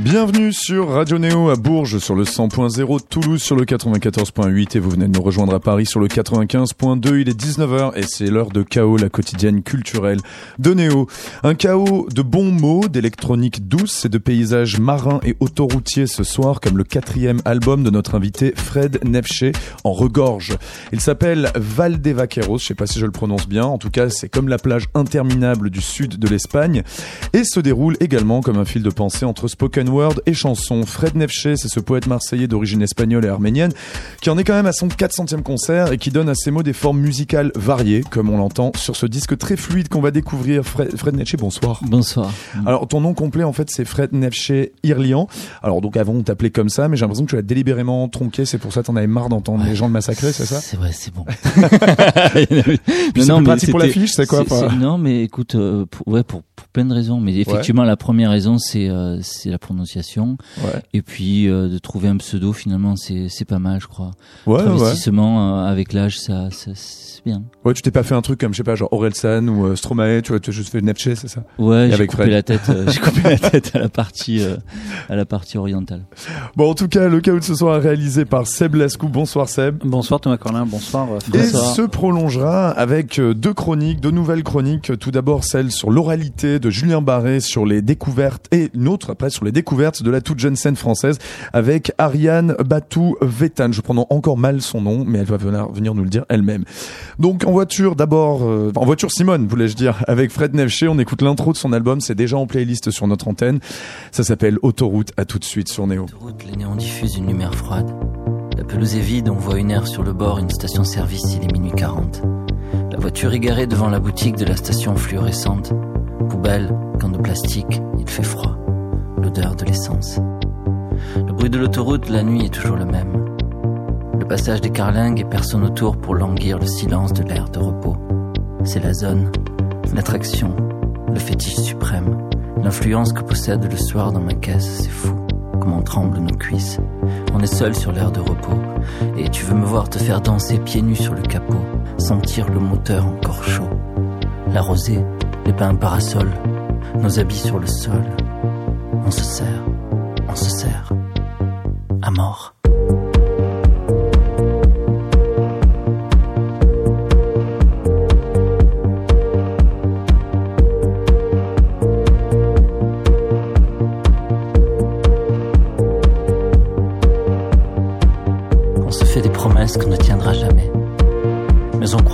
Bienvenue sur Radio Néo à Bourges sur le 100.0, Toulouse sur le 94.8 et vous venez de nous rejoindre à Paris sur le 95.2. Il est 19h et c'est l'heure de chaos, la quotidienne culturelle de Néo. Un chaos de bons mots, d'électronique douce et de paysages marins et autoroutiers ce soir comme le quatrième album de notre invité Fred Nefché en regorge. Il s'appelle Valdevaqueros, je sais pas si je le prononce bien, en tout cas c'est comme la plage interminable du sud de l'Espagne et se déroule également comme un fil de pensée entre spoken word et chanson. Fred Nefché, c'est ce poète marseillais d'origine espagnole et arménienne qui en est quand même à son 400e concert et qui donne à ses mots des formes musicales variées, comme on l'entend sur ce disque très fluide qu'on va découvrir. Fred, Fred Nefché, bonsoir. Bonsoir. Alors ton nom complet en fait c'est Fred Nefché Irlian. Alors donc avant on t'appelait comme ça, mais j'ai l'impression que tu l'as délibérément tronqué, c'est pour ça que t'en avais marre d'entendre les gens le massacrer, c'est ça? C'est vrai, c'est bon. Puis c'est plus pratique pour l'affiche, c'est quoi c'est- Non, mais écoute, euh, pour, ouais, pour, pour plein de raisons. Mais effectivement, la première raison, c'est euh, la prononciation. Ouais. Et puis, euh, de trouver un pseudo, finalement, c'est pas mal, je crois. Ouais, ouais. Travestissement, euh, avec l'âge, ça, ça bien. Ouais, tu t'es pas fait un truc comme je sais pas genre Orelsan ou euh, Stromae, tu vois, tu as juste fait Nefché, c'est ça? Ouais, Et j'ai coupé Fred. la tête. euh, j'ai coupé la tête à la partie euh, à la partie orientale. Bon, en tout cas, le chaos de ce soir est réalisé par Seb Lascou. Bonsoir Seb. Bonsoir Thomas Corlin, bonsoir euh, Et se prolongera avec euh, deux chroniques, deux nouvelles chroniques. Tout d'abord celle sur l'oralité de Julien Barré sur les découvertes et une autre après sur les découvertes de la toute jeune scène française avec Ariane Batou Vétan. Je prononce encore mal son nom, mais elle va venir nous le dire elle-même. Donc en voiture d'abord, euh, en voiture Simone voulais-je dire, avec Fred Nefché, on écoute l'intro de son album, c'est déjà en playlist sur notre antenne. Ça s'appelle Autoroute, à tout de suite sur Néo. Route, les néons diffusent une lumière froide. La pelouse est vide, on voit une aire sur le bord, une station-service, il est minuit 40. La voiture est garée devant la boutique de la station fluorescente. Poubelle, camp de plastique, il fait froid. L'odeur de l'essence. Le bruit de l'autoroute, la nuit est toujours le même. Passage des carlingues et personne autour pour languir le silence de l'air de repos. C'est la zone, l'attraction, le fétiche suprême, l'influence que possède le soir dans ma caisse, c'est fou. Comment tremblent nos cuisses. On est seul sur l'air de repos. Et tu veux me voir te faire danser pieds nus sur le capot, sentir le moteur encore chaud. La rosée, les pins parasols, nos habits sur le sol. On se serre, on se serre. À mort.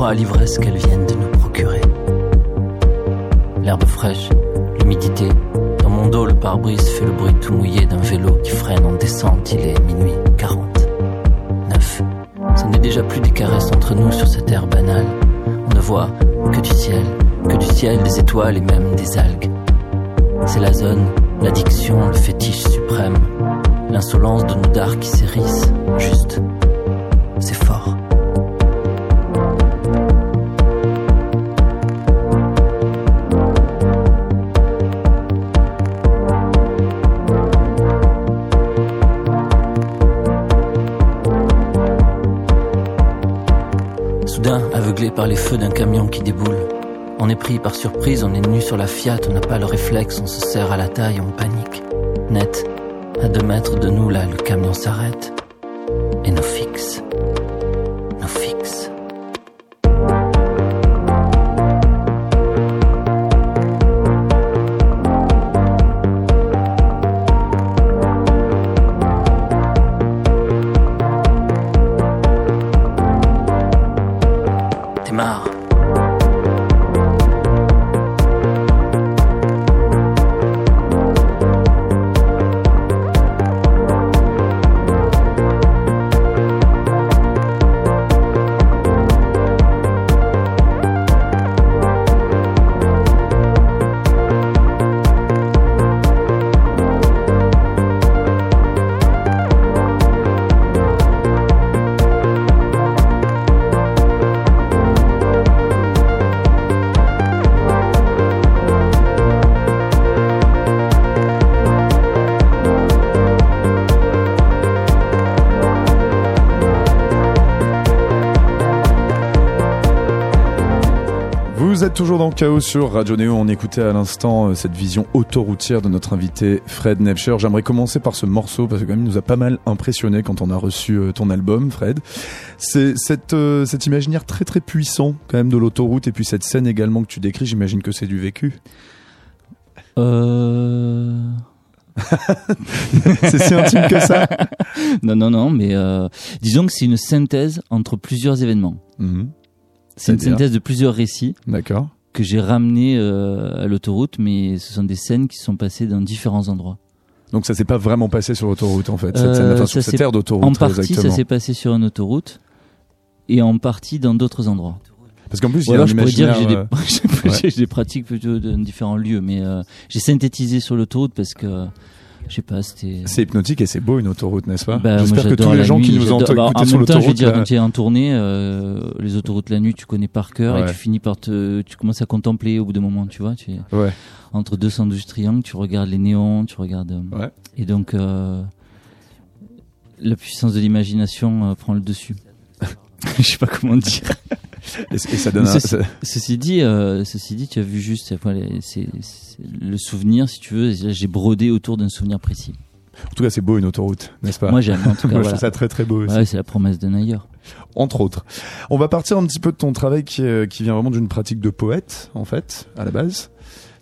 À l'ivresse qu'elles viennent de nous procurer. L'herbe fraîche, l'humidité. Dans mon dos, le pare-brise fait le bruit tout mouillé d'un vélo qui freine en descente. Il est minuit 40. 9. Ce n'est déjà plus des caresses entre nous sur cette terre banale. On ne voit que du ciel, que du ciel, des étoiles et même des algues. C'est la zone, l'addiction, le fétiche suprême. L'insolence de nos dards qui s'hérissent. Juste. Soudain, aveuglé par les feux d'un camion qui déboule, on est pris par surprise, on est nu sur la Fiat, on n'a pas le réflexe, on se serre à la taille, on panique. Net, à deux mètres de nous, là, le camion s'arrête. Et nous fixe. Êtes toujours dans le chaos sur Radio Néo. On écoutait à l'instant euh, cette vision autoroutière de notre invité Fred Nefscher. J'aimerais commencer par ce morceau parce que quand même il nous a pas mal impressionné quand on a reçu euh, ton album, Fred. C'est cette, euh, cet imaginaire très très puissant quand même de l'autoroute et puis cette scène également que tu décris. J'imagine que c'est du vécu. Euh... c'est si intime que ça. non non non, mais euh, disons que c'est une synthèse entre plusieurs événements. Mhm. C'est une synthèse de plusieurs récits D'accord. que j'ai ramenés euh, à l'autoroute, mais ce sont des scènes qui sont passées dans différents endroits. Donc ça s'est pas vraiment passé sur l'autoroute en fait. Cette Euh, scène, enfin, ça sur cette aire d'autoroute. En très partie, ça s'est passé sur une autoroute et en partie dans d'autres endroits. Parce qu'en plus il y a alors je pourrais dire que j'ai des, imaginaire, euh, j'ai des pratiques plutôt dans différents lieux, mais euh, j'ai synthétisé sur l'autoroute parce que je sais pas, c'était. C'est hypnotique et c'est beau une autoroute, n'est-ce pas Bah, J'espère que tous les gens qui nous ont bah, en sur temps, je veux l'autoroute, dire, là, quand tu es en tournée, euh, les autoroutes la nuit, tu connais par cœur Ouais. et tu finis par te, tu commences à contempler au bout d'un moment, tu vois, tu ouais. entre 212 triangles, tu regardes les néons, tu regardes, euh, Ouais. et donc euh, la puissance de l'imagination euh, prend le dessus. Je sais pas comment dire. Et, et ça donne un, ceci, ça- ceci dit, euh, ceci dit, tu as vu juste c'est- le souvenir, si tu veux. J'ai brodé autour d'un souvenir précis. En tout cas, c'est beau une autoroute, n'est-ce pas Moi, j'aime. En tout cas, Moi, je trouve ça très très beau Ouais, c'est la promesse d'un ailleurs. entre autres. On va partir un petit peu de ton travail qui, est- qui vient vraiment d'une pratique de poète, en fait, à la base.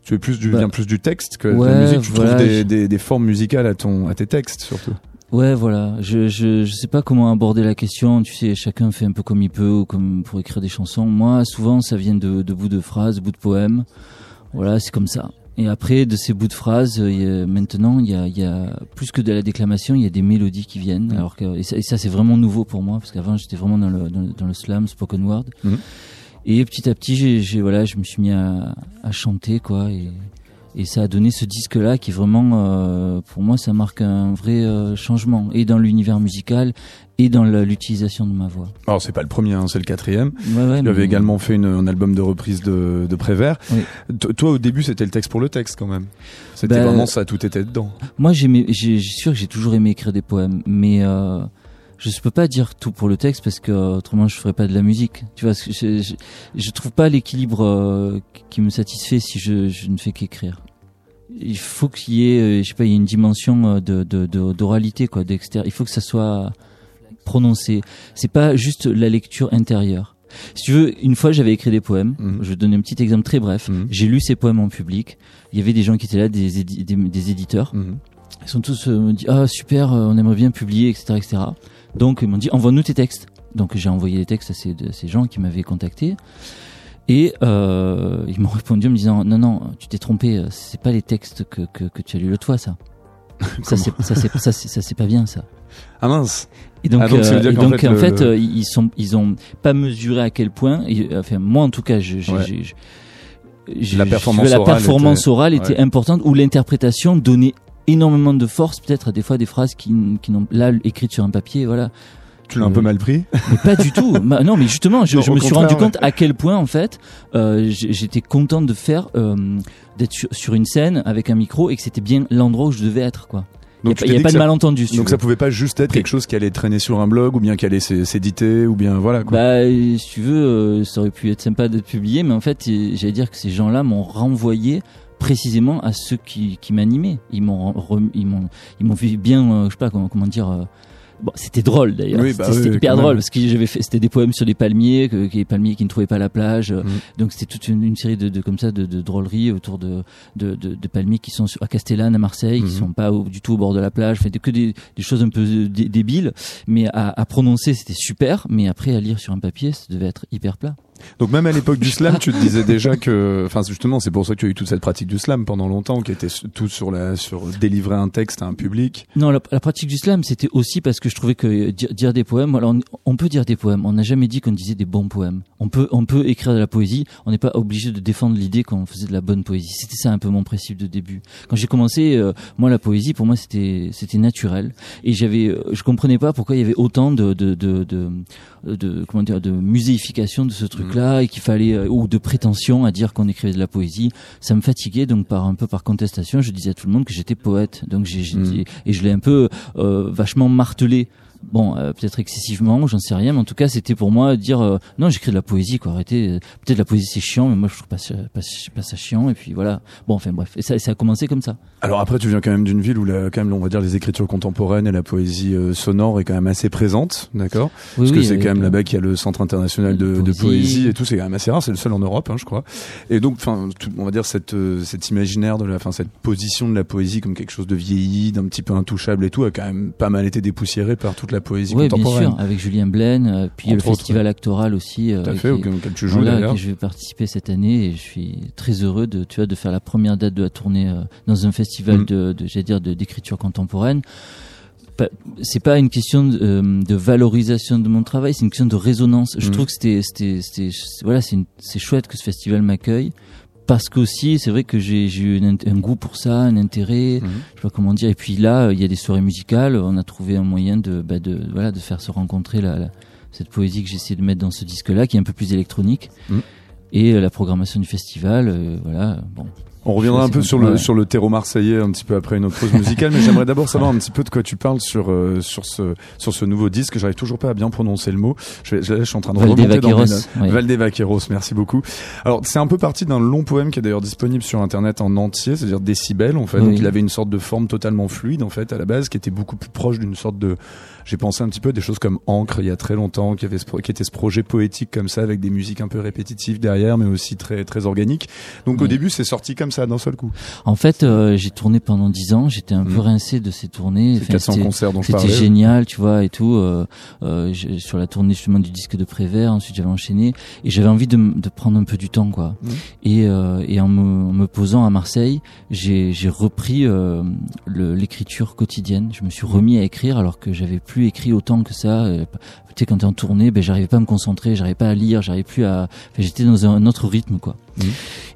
Tu es plus du, Bah, viens plus du texte que de la musique. Tu voilà, trouves des, des formes musicales à, ton, à tes textes, surtout. Ouais, voilà. Je, je, je sais pas comment aborder la question. Tu sais, chacun fait un peu comme il peut ou comme pour écrire des chansons. Moi, souvent, ça vient de, de bouts de phrases, bouts de poèmes. Voilà, c'est comme ça. Et après, de ces bouts de phrases, euh, maintenant, il y a, il y a plus que de la déclamation, il y a des mélodies qui viennent. Alors que, et ça, c'est vraiment nouveau pour moi, parce qu'avant, j'étais vraiment dans le, dans, le- dans le slam, spoken word. Mhm. Et petit à petit, j'ai, j'ai- voilà, je me suis mis à, à chanter, quoi. Et, et ça a donné ce disque-là qui vraiment, euh, pour moi, ça marque un vrai euh, changement, et dans l'univers musical, et dans l'utilisation de ma voix. Alors, c'est pas le premier, hein, c'est le quatrième. Ouais, ouais, Tu avais mais- également fait une, un album de reprise de, de Prévert. Oui. Toi, au début, c'était le texte pour le texte, quand même. C'était Bah, vraiment ça, tout était dedans. Moi, j'ai, sûr que j'ai toujours aimé écrire des poèmes, mais euh, je peux pas dire tout pour le texte parce que autrement je ferais pas de la musique. Tu vois, je, je, je trouve pas l'équilibre euh, qui me satisfait si je, je ne fais qu'écrire. Il faut qu'il y ait, euh, je sais pas, il y ait une dimension euh, de, de, de- d'oralité quoi, d'extérieur. Il faut que ça soit prononcé. C'est pas juste la lecture intérieure. Si tu veux, une fois j'avais écrit des poèmes. Mhm. Je vais donner un petit exemple très bref. Mhm. J'ai lu ces poèmes en public. Il y avait des gens qui étaient là, des, édi- des, des éditeurs. Mhm. Ils sont tous euh, me dit ah super, euh, on aimerait bien publier, etc., etc. Donc ils m'ont dit envoie-nous tes textes. Donc j'ai envoyé les textes à ces, ces gens qui m'avaient contacté. Et euh, ils m'ont répondu en me disant non non tu t'es trompé euh, c'est pas les textes que, que, que tu as lu l'autre fois ça ça c'est ça c'est ça c'est pas bien ça Ah mince et donc, Ah, donc, euh, et donc, fait, en le- fait, le- euh, ils sont ils ont pas mesuré à quel point et, enfin moi en tout cas je, j'ai- Ouais. La je- performance la orale performance était- orale était ouais. importante ou l'interprétation donnait énormément de force peut-être des fois des phrases qui, qui n'ont là écrites sur un papier voilà. Tu l'as un Euh, peu mal pris? mais pas du tout. Ma- non mais justement je, Non, je au me suis rendu ouais. compte à quel point en fait euh, j'étais content de faire euh, d'être sur, sur une scène avec un micro et que c'était bien l'endroit où je devais être quoi. Donc, il n'y a, pas de ça- malentendu si Donc ça pouvait pas juste être quelque chose qui allait traîner sur un blog ou bien qui allait s'é- s'éditer ou bien voilà quoi. Bah, euh, si tu veux, euh, ça aurait pu être sympa d'être publié, mais en fait, euh, j'allais dire que ces gens-là m'ont renvoyé précisément à ceux qui, qui m'animaient. Ils m'ont, ils m'ont, ils m'ont vu bien, euh, je sais pas comment, comment dire. euh, Bon, c'était drôle d'ailleurs. Oui, c'était bah c'était oui, hyper drôle même. parce que j'avais fait, c'était des poèmes sur les palmiers, que, les palmiers qui ne trouvaient pas la plage. euh, Mhm. Donc c'était toute une, une série de, de comme ça de, de drôleries autour de, de, de, de palmiers qui sont à Castellane, à Marseille, qui sont pas au- du tout au bord de la plage. Fait que des, des choses un peu euh, dé- débiles, mais à, à prononcer c'était super, mais après à lire sur un papier, ça devait être hyper plat. Donc même à l'époque du slam, tu te disais déjà que, enfin justement, c'est pour ça que tu as eu toute cette pratique du slam pendant longtemps, qui était tout sur la, sur délivrer un texte à un public. Non, la, pratique du slam, c'était aussi parce que je trouvais que euh, dire, des poèmes, alors on, peut dire des poèmes, on n'a jamais dit qu'on disait des bons poèmes. On peut, on peut écrire de la poésie, on n'est pas obligé de défendre l'idée qu'on faisait de la bonne poésie. C'était ça un peu mon principe de début. Quand j'ai commencé, euh, moi la poésie, pour moi c'était, c'était naturel, et j'avais, euh, je comprenais pas pourquoi il y avait autant de, de, de, de, de comment dire, de muséification de ce truc-là, et qu'il fallait euh, ou de prétention à dire qu'on écrivait de la poésie. Ça me fatiguait, donc par un peu par contestation, je disais à tout le monde que j'étais poète. Donc j'ai, dit- et je l'ai un peu euh, vachement martelé bon, euh, peut-être excessivement, j'en sais rien, mais en tout cas, c'était pour moi dire euh, non, j'écris de la poésie, quoi. Arrêtez. Peut-être la poésie c'est chiant, mais moi je trouve pas ça, pas, pas ça chiant. Et puis voilà. Bon, enfin bref, et ça, ça a commencé comme ça. Alors après, tu viens quand même d'une ville où la, quand même, on va dire les écritures contemporaines et la poésie euh, sonore est quand même assez présente, d'accord? Oui, Parce que c'est quand même euh, là-bas qu'il y a le Centre international de, de poésie. poésie et tout. C'est quand même assez rare. C'est le seul en Europe, hein, je crois. Et donc, enfin, on va dire cette euh, cet imaginaire de la, enfin, cette position de la poésie comme quelque chose de vieilli, d'un petit peu intouchable et tout, a quand même pas mal été dépoussiéré par toute la poésie bien contemporaine. sûr, avec Julien Blaine, euh, puis Entre le autres, festival actoral aussi. euh, Tout à fait, auquel, tu joues d'ailleurs. je vais participer cette année et je suis très heureux de tu vois de faire la première date de la tournée euh, dans un festival Mm. de, de j'allais dire de d'écriture contemporaine c'est pas une question de, euh, de valorisation de mon travail c'est une question de résonance je Mm. trouve que c'était voilà c'est chouette que ce festival m'accueille parce qu'aussi c'est vrai que j'ai eu un, goût pour ça un intérêt Mhm. je sais pas comment dire et puis là euh, il y a des soirées musicales on a trouvé un moyen de bah, de voilà de faire se rencontrer la, la- cette poésie que j'ai essayé de mettre dans ce disque là qui est un peu plus électronique Mhm. et euh, la programmation du festival euh, voilà bon On reviendra un peu sur le Ouais. sur le terreau marseillais un petit peu après une autre pause musicale, mais j'aimerais d'abord savoir un petit peu de quoi tu parles sur euh, sur ce sur ce nouveau disque. J'arrive toujours pas à bien prononcer le mot. Je, je, je suis en train de remonter dans mes. Valdevaqueros, merci beaucoup. Alors c'est un peu parti d'un long poème qui est d'ailleurs disponible sur internet en entier, c'est-à-dire décibels en fait. Oui. Donc il avait une sorte de forme totalement fluide en fait à la base, qui était beaucoup plus proche d'une sorte de. J'ai pensé un petit peu à des choses comme Encre il y a très longtemps, qui avait ce qui était ce projet poétique comme ça avec des musiques un peu répétitives derrière, mais aussi très très organiques. Donc au début c'est sorti comme ça d'un seul coup. en fait euh, j'ai tourné pendant dix ans j'étais un peu Mhm. rincé de ces tournées Enfin, 400 c'était- concerts dont je C'était génial, tu vois, et tout. Euh, euh, sur la tournée justement du disque de Prévert, ensuite j'avais enchaîné et j'avais envie de, de prendre un peu du temps, quoi. Mhm. Et, euh, et en, me, en me posant à Marseille, j'ai repris euh, l'écriture quotidienne. Je me suis remis à écrire alors que j'avais plus écrit autant que ça. Euh, Tu sais, quand t'es en tournée, ben j'arrivais pas à me concentrer, j'arrivais pas à lire, j'arrivais plus à. Enfin, j'étais dans un, autre rythme, quoi. Mhm.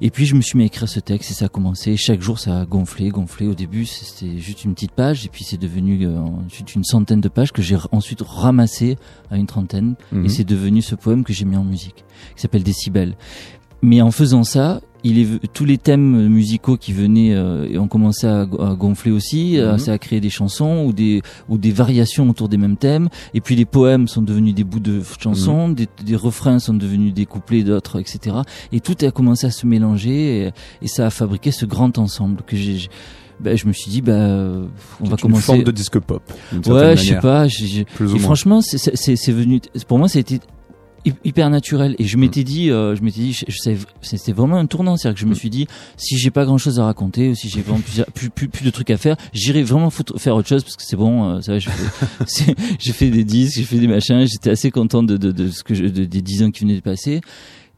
Et puis je me suis mis à écrire ce texte et ça a commencé. Chaque jour, ça a gonflé, gonflé. Au début, c'était juste une petite page et puis c'est devenu euh, ensuite une centaine de pages que j'ai ensuite ramassé à une trentaine Mhm. et c'est devenu ce poème que j'ai mis en musique, qui s'appelle Décibel. Mais en faisant ça, il est v- tous les thèmes musicaux qui venaient euh, ont commencé à, go- à gonfler aussi, Mhm. ça a créé des chansons ou des ou des variations autour des mêmes thèmes. Et puis les poèmes sont devenus des bouts de chansons, des, des refrains sont devenus des couplets d'autres, etc. Et tout a commencé à se mélanger et, et ça a fabriqué ce grand ensemble que j'ai. ben, je me suis dit, bah, euh, on va une commencer. forme de disque pop. Ouais, je sais pas. Plus ou et moins. franchement, c'est- venu. Pour moi, ça a été hyper naturel. Et je m'étais dit, euh, je m'étais dit, je, c'était vraiment un tournant. C'est-à-dire que je me suis dit, si j'ai pas grand-chose à raconter ou si j'ai vraiment plus, plus, plus, plus de trucs à faire, j'irai vraiment foutre- faire autre chose parce que c'est bon. euh, ça va, j'ai fait des disques, j'ai fait des machins. J'étais assez content de, de, de ce que je, de- des dix ans qui venaient de passer.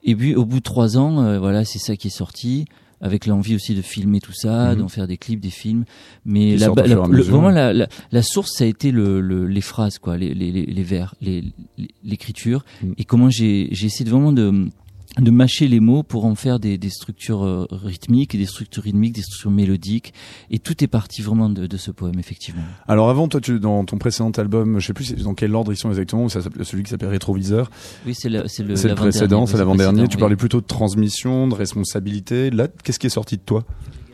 Et puis, au bout de trois ans, euh, voilà, c'est ça qui est sorti. Avec l'envie aussi de filmer tout ça, Mhm. d'en faire des clips, des films. Mais la, la- le- vraiment la, la, la source, ça a été le, le, les phrases, quoi, les, les, les, vers, l'écriture, Mhm. et comment j'ai, j'ai essayé de vraiment de, de mâcher les mots pour en faire des, des structures euh, rythmiques, et des structures rythmiques, des structures mélodiques, et tout est parti vraiment de, de ce poème, effectivement. Alors avant, toi, tu, dans ton précédent album, je sais plus dans quel ordre ils sont exactement, ça celui qui s'appelle Rétroviseur, Oui, c'est le, c'est le, c'est le précédent, c'est l'avant-dernier. Tu parlais plutôt de transmission, de responsabilité. Là, qu'est-ce qui est sorti de toi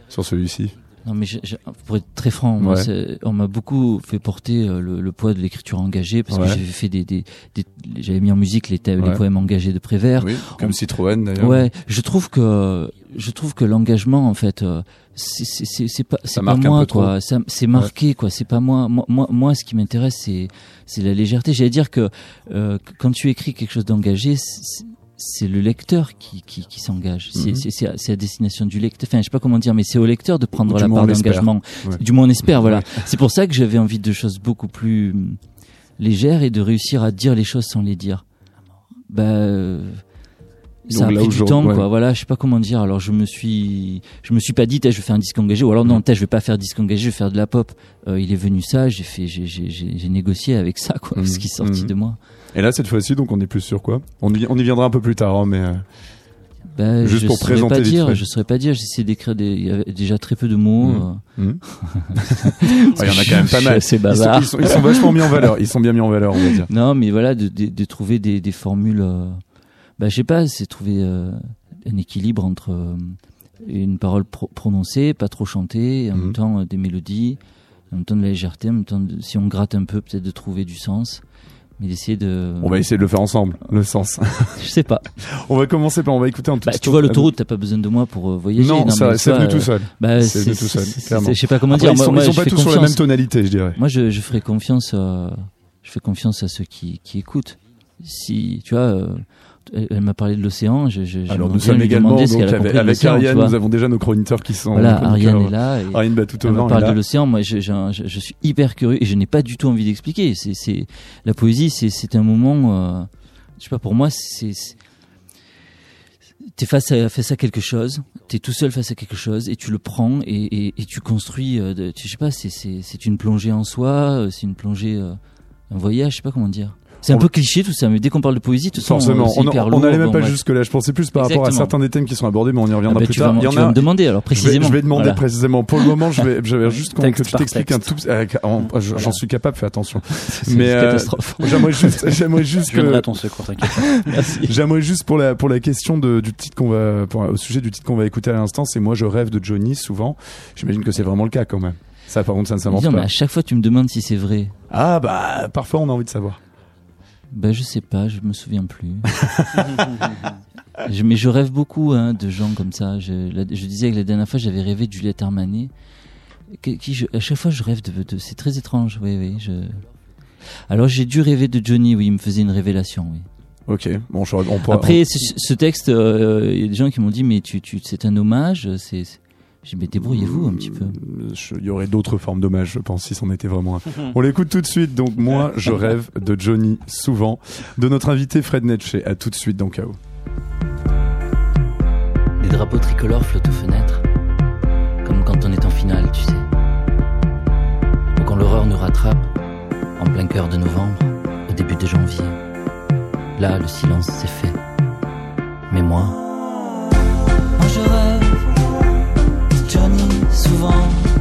sur celui-ci? Non, mais je- je- pour être très franc, moi, Ouais. on m'a beaucoup fait porter euh, le, le poids de l'écriture engagée parce Ouais. que j'avais fait des, des, des- j'avais mis en musique les, thèmes- Ouais. les poèmes engagés de Prévert. Oui, comme Citroën d'ailleurs. Ouais, je trouve que je trouve que l'engagement en fait euh, c'est pas c'est pas moi quoi, c'est marqué quoi, c'est pas moi. Moi moi, moi, ce qui m'intéresse c'est c'est la légèreté. J'allais dire que euh, que quand tu écris quelque chose d'engagé, c'est- le lecteur qui qui, qui s'engage. C'est c'est c'est à, destination du lecteur. Enfin, je sais pas comment dire, mais c'est au lecteur de prendre Du la part d'engagement. Ouais. Du moins on espère. Voilà. Ouais. C'est pour ça que j'avais envie de choses beaucoup plus hum, légères et de réussir à dire les choses sans les dire. Bah euh, ça Donc a pris du temps, ouais. quoi. Voilà, je sais pas comment dire. Alors je me suis, je me suis pas dit, je vais faire un disque engagé, ou alors non, je vais pas faire disque engagé, je vais faire de la pop. Euh, il est venu ça, j'ai fait, j'ai, j'ai, j'ai, j'ai négocié avec ça, quoi, Mhm. ce qui est sorti Mhm. de moi. Et là, cette fois-ci, donc, on est plus sur quoi on y, on y viendra un peu plus tard, hein, mais euh, Bah, Juste je pour présenter pas dire, je saurais pas dire. J'essaie d'écrire des, il y avait déjà très peu de mots. Mhm. euh. Ouais, il y en a quand même pas mal. assez Ils sont, bavard. ils sont- ils sont vachement mis en valeur. Ils sont bien mis en valeur, on va dire. Non, mais voilà, de, de, de trouver des, des formules. euh, bah, je sais pas, c'est trouver euh, un équilibre entre euh, une parole pro- prononcée, pas trop chantée, et en Mhm. même temps des mélodies. en même temps de la légèreté, en même temps, de- si on gratte un peu, peut-être de trouver du sens, mais d'essayer de. On va essayer de le faire ensemble, le sens. Je sais pas. on va commencer par, on va écouter un tout Bah, tu vois, l'autoroute, t'as pas besoin de moi pour euh, voyager. Non, mais c'est venu tout euh, seul. Bah, C'est venu tout seul, clairement. Je sais pas comment Après, dire. ils sont, moi, ils sont pas tous sur la même tonalité, je dirais. Moi, je, je ferai confiance à, je fais confiance à ceux qui, qui écoutent. Si, tu vois, euh, elle, elle m'a parlé de l'océan, je, je, Alors nous sommes également donc, avec, avec Ariane, nous avons déjà nos chroniqueurs qui sont Voilà. Ariane est là. Et Ariane elle Batoutovan me est parle de l'océan. Moi, je, je, je, je suis hyper curieux et je n'ai pas du tout envie d'expliquer. C'est, c'est la poésie, c'est, c'est un moment. Euh, je sais pas. Pour moi, c'est, t'es face à face à quelque chose. T'es tout seul face à quelque chose et tu le prends et, et, et tu construis. Euh, de, je sais pas. C'est, c'est, c'est une plongée en soi. euh, C'est une plongée, euh, un voyage. Je sais pas comment dire. C'est un peu cliché tout ça, mais dès qu'on parle de poésie, tout ça, Forcément, on hyper on n'allait même pas jusque là. Je pensais plus par rapport à certains des thèmes qui sont abordés, mais on y Ah reviendra bah, plus tard. vas, Il y en tu vas a. me demander alors Je vais, précisément. je vais demander Voilà. précisément. Pour le moment, je vais, j'avais juste que tu t'expliques un tout. euh, en- J'en Voilà. suis capable. Fais attention. C'est mais, une euh, catastrophe. J'aimerais juste, j'aimerais juste que, ton secours, t'inquiète. Merci. J'aimerais juste pour la pour la question de, du titre qu'on va pour- au sujet du titre qu'on va écouter à l'instant, c'est moi je rêve de Johnny souvent. J'imagine que c'est vraiment le cas quand même. Ça par contre ça ne s'invente Non, mais pas. à chaque fois, tu me demandes si c'est vrai. Ah bah parfois on a envie de savoir. Ben, je sais pas, je me souviens plus. je, mais je rêve beaucoup hein, de gens comme ça. Je, la- je disais que la dernière fois, j'avais rêvé de Juliette Armanet. Qui, qui je- à chaque fois, je rêve de. de- c'est très étrange, oui, oui. Je... Alors, j'ai dû rêver de Johnny, oui, il me faisait une révélation, oui. Ok. Bon je, on. Après, ce, ce texte, euh, il y a des gens qui m'ont dit, mais tu, tu, c'est un hommage. C'est- j'ai dit, mais débrouillez-vous un petit peu. Il y aurait d'autres formes d'hommage, je pense, si c'en était vraiment un. On l'écoute tout de suite. Donc moi je rêve de Johnny souvent. De notre invité Fred Netché. À tout de suite dans KO. Des drapeaux tricolores flottent aux fenêtres, comme quand on est en finale, tu sais. Ou quand l'horreur nous rattrape, en plein cœur de novembre, au début de janvier. Là, le silence s'est fait. Mais moi, Moi je rêve Johnny souvent.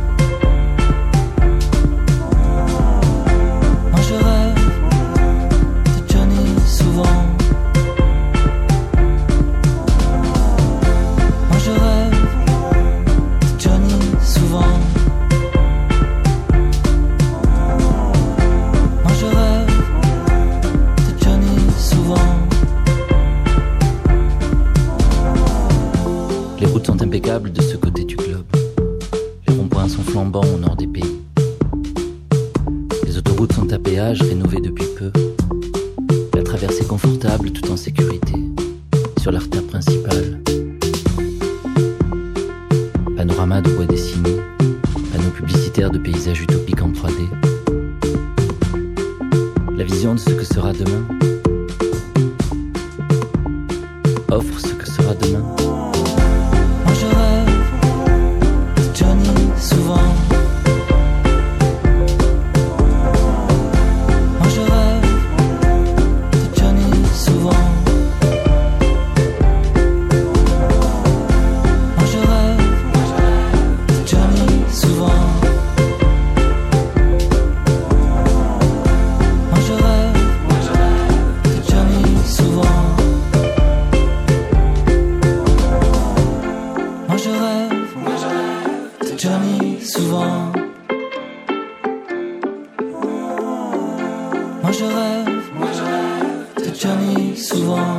so souvent.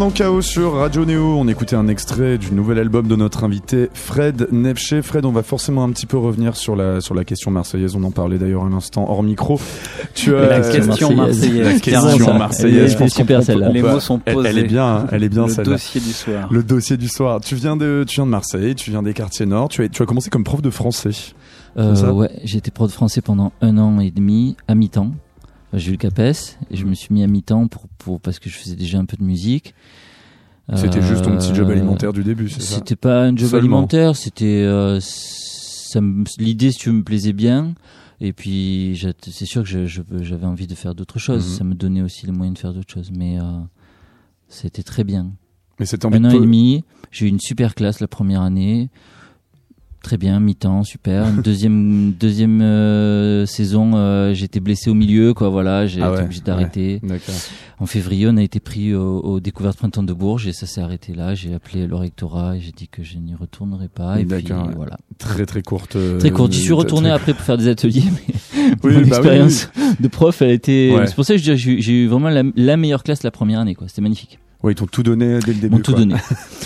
Dans Chaos sur Radio Néo. On écoutait un extrait du nouvel album de notre invité Fred Nefché. Fred, on va forcément un petit peu revenir sur la sur la question marseillaise. On en parlait d'ailleurs un instant hors micro. Tu as La question marseillaise. La question marseillaise. je pense super, celle-là. Les mots sont posés. Elle, est bien, elle est bien Le celle-là. dossier du soir. Le dossier du soir. Tu viens de tu viens de Marseille. Tu viens des quartiers nord. Tu as tu as commencé comme prof de français. Euh, ouais, j'ai été prof de français pendant un an et demi à mi-temps. J'ai eu le CAPES et je me suis mis à mi-temps pour, pour parce que je faisais déjà un peu de musique. C'était juste ton petit job Euh, alimentaire du début, c'est ça C'était pas un job Seulement. alimentaire, c'était euh, l'idée si tu veux, me plaisait bien. Et puis c'est sûr que j'avais envie de faire d'autres choses. Mhm. Ça me donnait aussi les moyens de faire d'autres choses. Mais euh, c'était très bien. Mais cette envie Un de an et demi, j'ai eu une super classe la première année. Très bien, mi-temps, super. Une deuxième deuxième euh, saison, euh, j'étais blessé au milieu, quoi. Voilà, j'ai Ah été ouais, obligé d'arrêter. D'accord. En février, on a été pris au, au découverte printemps de Bourges et ça s'est arrêté là. J'ai appelé le rectorat et j'ai dit que je n'y retournerai pas. Et puis ouais. voilà. Très très courte. euh, Très court. J'y suis retourné très- après pour faire des ateliers, mais Oui, mon bah oui, de prof, elle était. Ouais. C'est pour ça que j'ai eu vraiment la, la meilleure classe la première année, quoi. C'était magnifique. Oui, ils t'ont tout donné dès le Ils début. m'ont tout donné.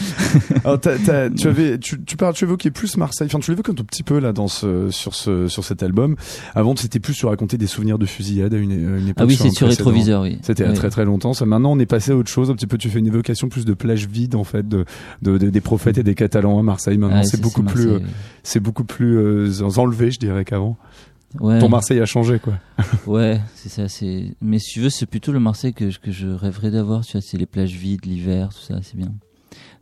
Alors, t'as- t'as- tu avais, tu, tu parles, tu évoquais plus Marseille. Enfin, tu l'évoques un tout petit peu là dans ce, sur ce, sur cet album. Avant, c'était plus sur raconter des souvenirs de fusillade à une, à une époque. Ah oui, c'est sur rétroviseur, oui. C'était il y a Oui. très très longtemps. Ça, maintenant, on est passé à autre chose. Un petit peu, tu fais une évocation plus de plage vide en fait, de, de, de- des prophètes et des Catalans à Marseille. Maintenant, Ah, c'est ça, beaucoup plus, euh, c'est beaucoup plus euh, enlevé, je dirais qu'avant. Ouais. Ton Marseille a changé, quoi. Ouais, c'est ça. C'est. Mais si tu veux, c'est plutôt le Marseille que, je- que je rêverais d'avoir. Tu vois, c'est les plages vides, l'hiver, tout ça, c'est bien.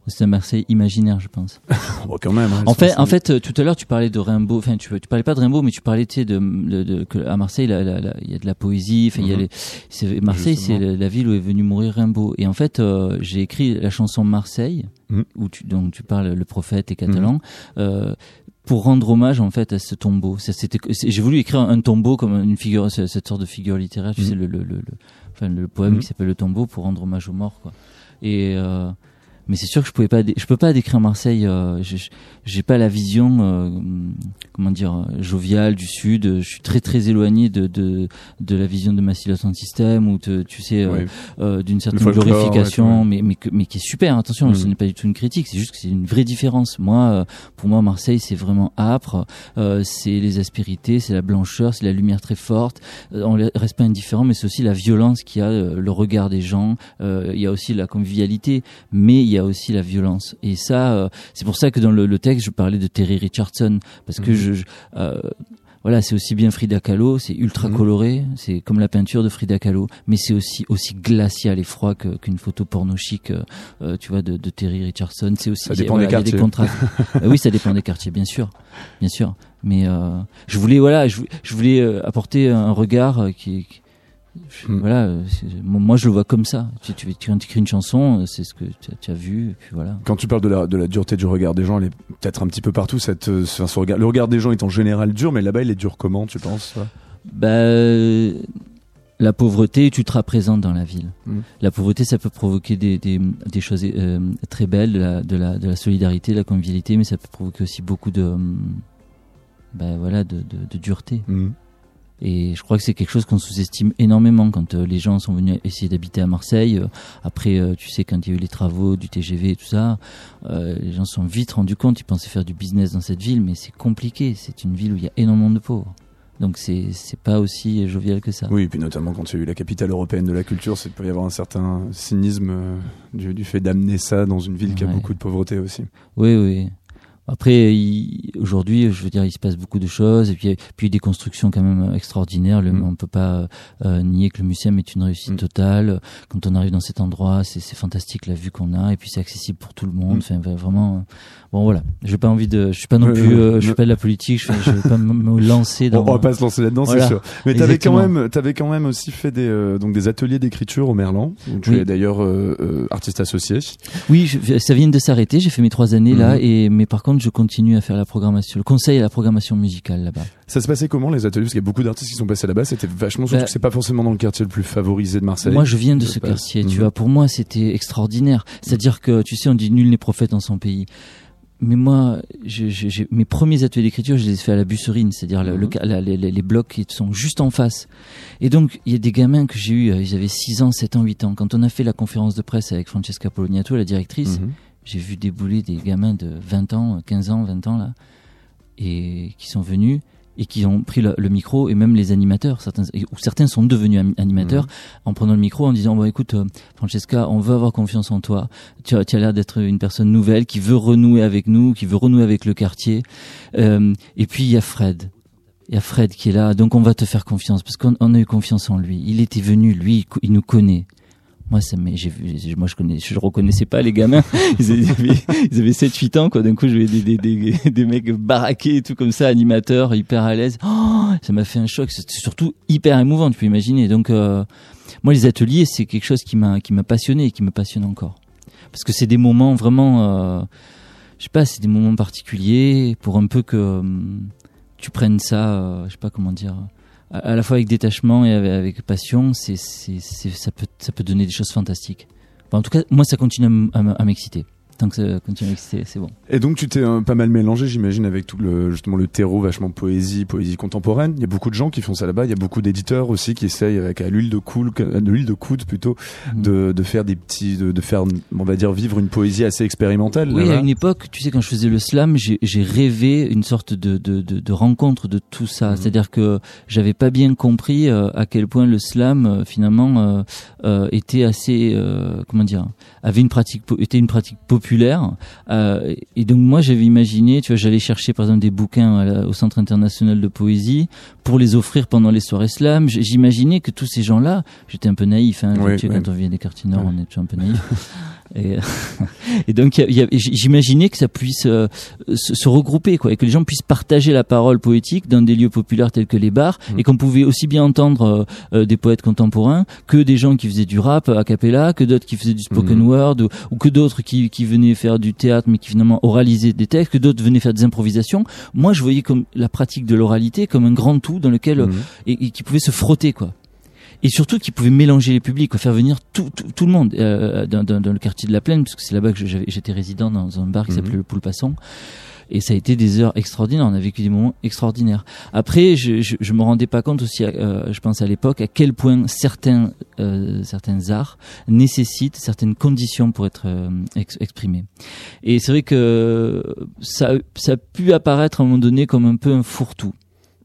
C'est un Marseille imaginaire, je pense. Bon, quand même. hein, En fait, en fait, euh, tout à l'heure, tu parlais de Rimbaud. Enfin, tu, tu parlais pas de Rimbaud, mais tu parlais, tu sais, de, de, de- que à Marseille, il y a de la poésie. Enfin, il y a Mhm. les. c'est- Marseille, c'est la, la ville où est venu mourir Rimbaud. Et en fait, euh, j'ai écrit la chanson Marseille, Mhm. où tu donc tu parles le prophète et catalan. euh, pour rendre hommage en fait à ce tombeau. Ça, c'était, c'est- j'ai voulu écrire un tombeau comme une figure, ce- cette sorte de figure littéraire. Tu Mhm. sais le, le, le, le- enfin, le poème Mhm. qui s'appelle le tombeau pour rendre hommage aux morts, quoi. Et euh, mais c'est sûr que je pouvais pas, je peux pas décrire Marseille. Euh, j'ai pas la vision, euh, comment dire, euh, joviale du sud. Je suis très très éloigné de de, de la vision de Massila Sound System ou de, tu sais, euh, euh, d'une certaine glorification, ouais, mais mais mais qui est super. Attention, Mhm. ce n'est pas du tout une critique. C'est juste que c'est une vraie différence. Moi, euh, pour moi, Marseille, c'est vraiment âpre. Euh, c'est les aspérités, c'est la blancheur, c'est la lumière très forte. On reste pas indifférent, mais c'est aussi la violence qu'il y a, euh, le regard des gens. Euh, il y a aussi la convivialité, mais il y a aussi la violence. Et ça, euh, c'est pour ça que dans le, le texte, je parlais de Terry Richardson, parce que Mhm. je, je- euh, voilà, c'est aussi bien Frida Kahlo, c'est ultra Mhm. coloré, c'est comme la peinture de Frida Kahlo, mais c'est aussi aussi glacial et froid que- qu'une photo porno chic, euh, tu vois, de, de Terry Richardson. C'est aussi Ça dépend voilà, des quartiers. contrastes. Euh, oui, ça dépend des quartiers, bien sûr, bien sûr. Mais euh, je voulais voilà, je, vou- je voulais apporter un regard qui, qui- voilà, euh, moi je le vois comme ça. Tu, tu, tu, écris une chanson, euh, c'est ce que tu as, vu, et puis voilà. Quand tu parles de la, de la dureté du regard des gens, elle est peut-être un petit peu partout. Cette, euh, ce, regard, le regard des gens est en général dur, mais là-bas, il est dur comment, tu penses Bah, la pauvreté est ultra présente dans la ville. Mhm. La pauvreté, ça peut provoquer des, des, des choses euh, très belles, de la, de, la, de la solidarité, de la convivialité, mais ça peut provoquer aussi beaucoup de, bah, voilà, de, de, dureté. Mhm. Et je crois que c'est quelque chose qu'on sous-estime énormément quand euh, les gens sont venus essayer d'habiter à Marseille. Euh, après, euh, tu sais, quand il y a eu les travaux du TGV et tout ça, les gens se sont vite rendus compte, ils pensaient faire du business dans cette ville, mais c'est compliqué. C'est une ville où il y a énormément de pauvres. Donc c'est c'est pas aussi jovial que ça. Oui, et puis notamment quand il y a eu la capitale européenne de la culture, c'est peut y avoir un certain cynisme du, du fait d'amener ça dans une ville qui a beaucoup de pauvreté aussi. Oui, oui. Après, aujourd'hui, je veux dire, il se passe beaucoup de choses, et puis, puis des constructions quand même extraordinaires. Le, Mm. On peut pas euh, nier que le muséum est une réussite Mm. totale. Quand on arrive dans cet endroit, c'est fantastique la vue qu'on a, et puis c'est accessible pour tout le monde. Mm. Enfin, vraiment. euh, Bon, voilà. J'ai pas envie de. Je suis pas non plus. euh, ouais. je fais pas de la politique. Je, je vais pas me, lancer dans. On, va pas se lancer là-dedans, Voilà. c'est sûr. Mais t'avais quand même, t'avais quand même aussi fait des euh, donc des ateliers d'écriture au Merlan. où Tu Oui. es d'ailleurs artiste associé. Oui, je- ça vient de s'arrêter. J'ai fait mes trois années là, Mhm. et mais par contre, je continue à faire la programmation, le conseil à la programmation musicale là-bas. Ça se passait comment les ateliers? Parce qu'il y a beaucoup d'artistes qui sont passés là-bas. C'était vachement. Surtout Bah, que c'est pas forcément dans le quartier le plus favorisé de Marseille. Moi, je viens de Je ce passe. quartier, tu Mhm. vois. Pour moi, c'était extraordinaire. C'est-à-dire que, tu sais, on dit nul n'est prophète dans son pays. Mais moi, je- je- j'ai- mes premiers ateliers d'écriture, je les ai fait à la Busserine, c'est-à-dire le- Mhm. le ca- la- les, les- les blocs qui sont juste en face. Et donc, il y a des gamins que j'ai eu, euh, ils avaient 6 ans, 7 ans, 8 ans. Quand on a fait la conférence de presse avec Francesca Poloniato, la directrice, Mhm. J'ai vu débouler des gamins de 20 ans, 15 ans, 20 ans, là, et qui sont venus et qui ont pris le, le micro, et même les animateurs, certains, ou certains sont devenus animateurs, en prenant le micro, en disant, bon, écoute, euh, Francesca, on veut avoir confiance en toi, tu as, tu as l'air d'être une personne nouvelle, qui veut renouer avec nous, qui veut renouer avec le quartier, Euh, et puis il y a Fred. Il y a Fred qui est là, donc on va te faire confiance, parce qu'on on a eu confiance en lui. Il était venu, lui, il nous connaît. Moi, ça j'ai- moi, je connais, je reconnaissais pas les gamins. Ils avaient, ils avaient 7, 8 ans, quoi. D'un coup, je voyais des, des, des, des mecs baraqués et tout comme ça, animateurs, hyper à l'aise. Oh, ça m'a fait un choc. C'était surtout hyper émouvant, tu peux imaginer. Donc, euh, moi, les ateliers, c'est quelque chose qui m'a, qui m'a passionné et qui me passionne encore. Parce que c'est des moments vraiment, euh, je sais pas, c'est des moments particuliers pour un peu que hum, tu prennes ça, euh, je sais pas comment dire, à, la fois avec détachement et avec, passion, c'est, ça peut, ça peut donner des choses fantastiques. En tout cas, moi, ça continue à m'exciter. Tant que ça continue à m'exciter, c'est bon. Et donc tu t'es euh, pas mal mélangé, j'imagine, avec tout le justement le terreau vachement poésie, poésie contemporaine. Il y a beaucoup de gens qui font ça là-bas. Il y a beaucoup d'éditeurs aussi qui essayent avec à l'huile de coude, de l'huile de coude plutôt, Mhm. de, de faire des petits, de, de faire, on va dire, vivre une poésie assez expérimentale. Oui, à une époque, tu sais, quand je faisais le slam, j'ai rêvé une sorte de, de, de, de rencontre de tout ça. Mhm. C'est-à-dire que j'avais pas bien compris euh, à quel point le slam, euh, finalement, euh, euh, était assez, euh, comment dire, avait une pratique, était une pratique populaire. Euh, et donc moi, j'avais imaginé, tu vois, j'allais chercher par exemple des bouquins la- au Centre international de poésie pour les offrir pendant les soirées slam. J'imaginais que tous ces gens-là, j'étais un peu naïf, hein, Oui, tu sais, oui. quand on vient des quartiers nord, Oui. on est toujours un peu naïf. et, et donc, j'imaginais que ça puisse euh, se, se regrouper, quoi, et que les gens puissent partager la parole poétique dans des lieux populaires tels que les bars, Mhm. et qu'on pouvait aussi bien entendre euh, euh, des poètes contemporains que des gens qui faisaient du rap a cappella, que d'autres qui faisaient du spoken Mhm. word, ou, ou que d'autres qui, qui venaient faire du théâtre, mais qui finalement oralisaient des textes, que d'autres venaient faire des improvisations. Moi, je voyais comme la pratique de l'oralité comme un grand tout dans lequel Mhm. et, et qui pouvait se frotter quoi et surtout qui pouvait mélanger les publics quoi, faire venir tout, tout, tout le monde euh, dans, dans, dans le quartier de la Plaine parce que c'est là-bas que j'étais résident dans un bar qui Mhm. s'appelait le Poule Passant. Et ça a été des heures extraordinaires. On a vécu des moments extraordinaires. Après je, je, je me rendais pas compte aussi euh, je pense à l'époque à quel point certains euh, certains arts nécessitent certaines conditions pour être euh, ex- exprimés. Et c'est vrai que ça, ça a pu apparaître à un moment donné comme un peu un fourre-tout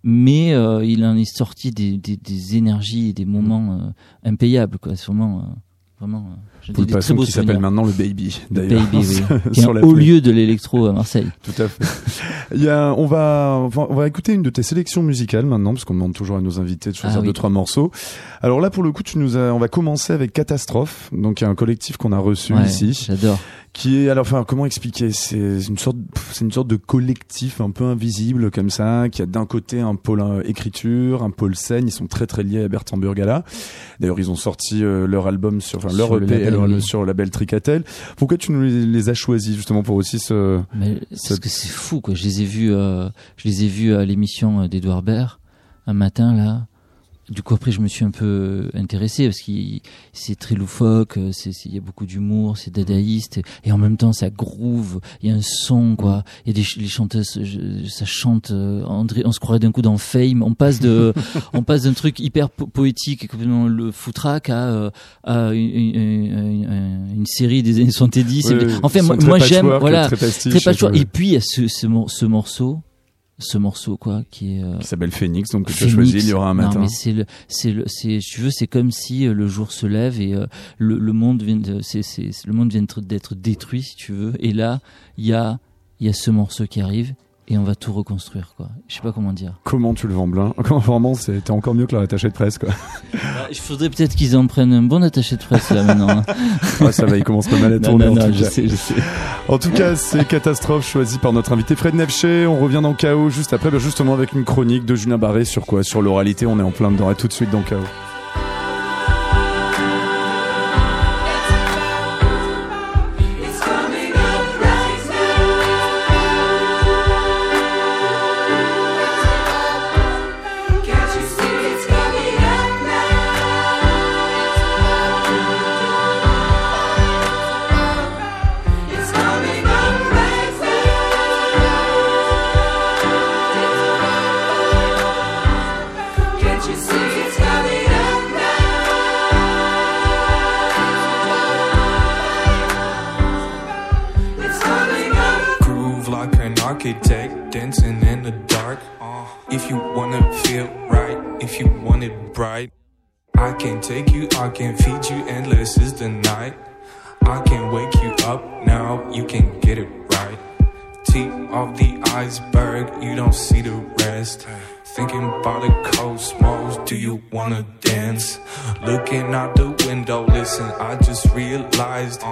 mais euh, il en est sorti des, des, des énergies et des moments euh, impayables quoi sûrement euh, vraiment euh, Pour le très qui s'appelle maintenant le Baby, Le d'ailleurs. Baby, oui. Sur la haut lieu de l'électro à Marseille Tout à fait. Il y a, on va, on va, on va écouter une de tes sélections musicales maintenant, parce qu'on demande toujours à nos invités de choisir Ah oui. deux trois morceaux. Alors là, pour le coup, tu nous as, on va commencer avec Catastrophe, donc il y a un collectif qu'on a reçu Ouais, ici, j'adore qui est, alors, enfin, comment expliquer? C'est une sorte, c'est une sorte de collectif un peu invisible comme ça, qui a d'un côté un pôle euh, écriture, un pôle scène. Ils sont très très liés à Bertrand Burgala. D'ailleurs, ils ont sorti euh, leur album sur, enfin, leur Sur EP label, oui. sur le label Tricatel. Pourquoi tu nous les, les as choisis justement pour aussi ce mais Ça- parce que c'est fou quoi je les ai vus euh, je les ai vus à l'émission euh, d'Edouard Baird un matin là du coup après je me suis un peu intéressé parce qu'il c'est très loufoque euh, c'est il y a beaucoup d'humour c'est dadaïste et en même temps ça groove il y a un son quoi. Et des ch- les chanteuses je- ça chante euh, on se croirait d'un coup dans Fame on passe de on passe d'un truc hyper po- poétique et complètement le foutraque à euh, à une, une- une- une série des années 70 Oui, Et- oui, enfin moi, j'aime voilà très pastiche, très ouais. et puis il y a ce ce, mor- ce morceau ce morceau quoi qui est euh, qui s'appelle Phoenix, donc que tu as choisi, il y aura un matin. Non, mais c'est le, c'est le, c'est, tu veux, c'est comme si euh, le jour se lève et euh, le, le monde vient de, c'est, c'est, le monde vient d'être détruit, si tu veux. Et là, il y a, il y a ce morceau qui arrive et on va tout reconstruire, quoi. Je sais pas comment dire. Comment tu le vends bien vraiment, c'était encore mieux que leur attaché de presse, quoi. Il faudrait peut-être qu'ils en prennent un bon attaché de presse là maintenant. hein. Ah, ça va, il commence pas mal à tourner non, en non, tout je cas. sais, je sais. En tout cas, c'est Catastrophe choisi par notre invité Fred Nefché. On revient dans KO juste après, ben, justement avec une chronique de Julien Barré sur quoi? Sur l'oralité, on est en plein dedans. À tout de suite dans KO. civilized.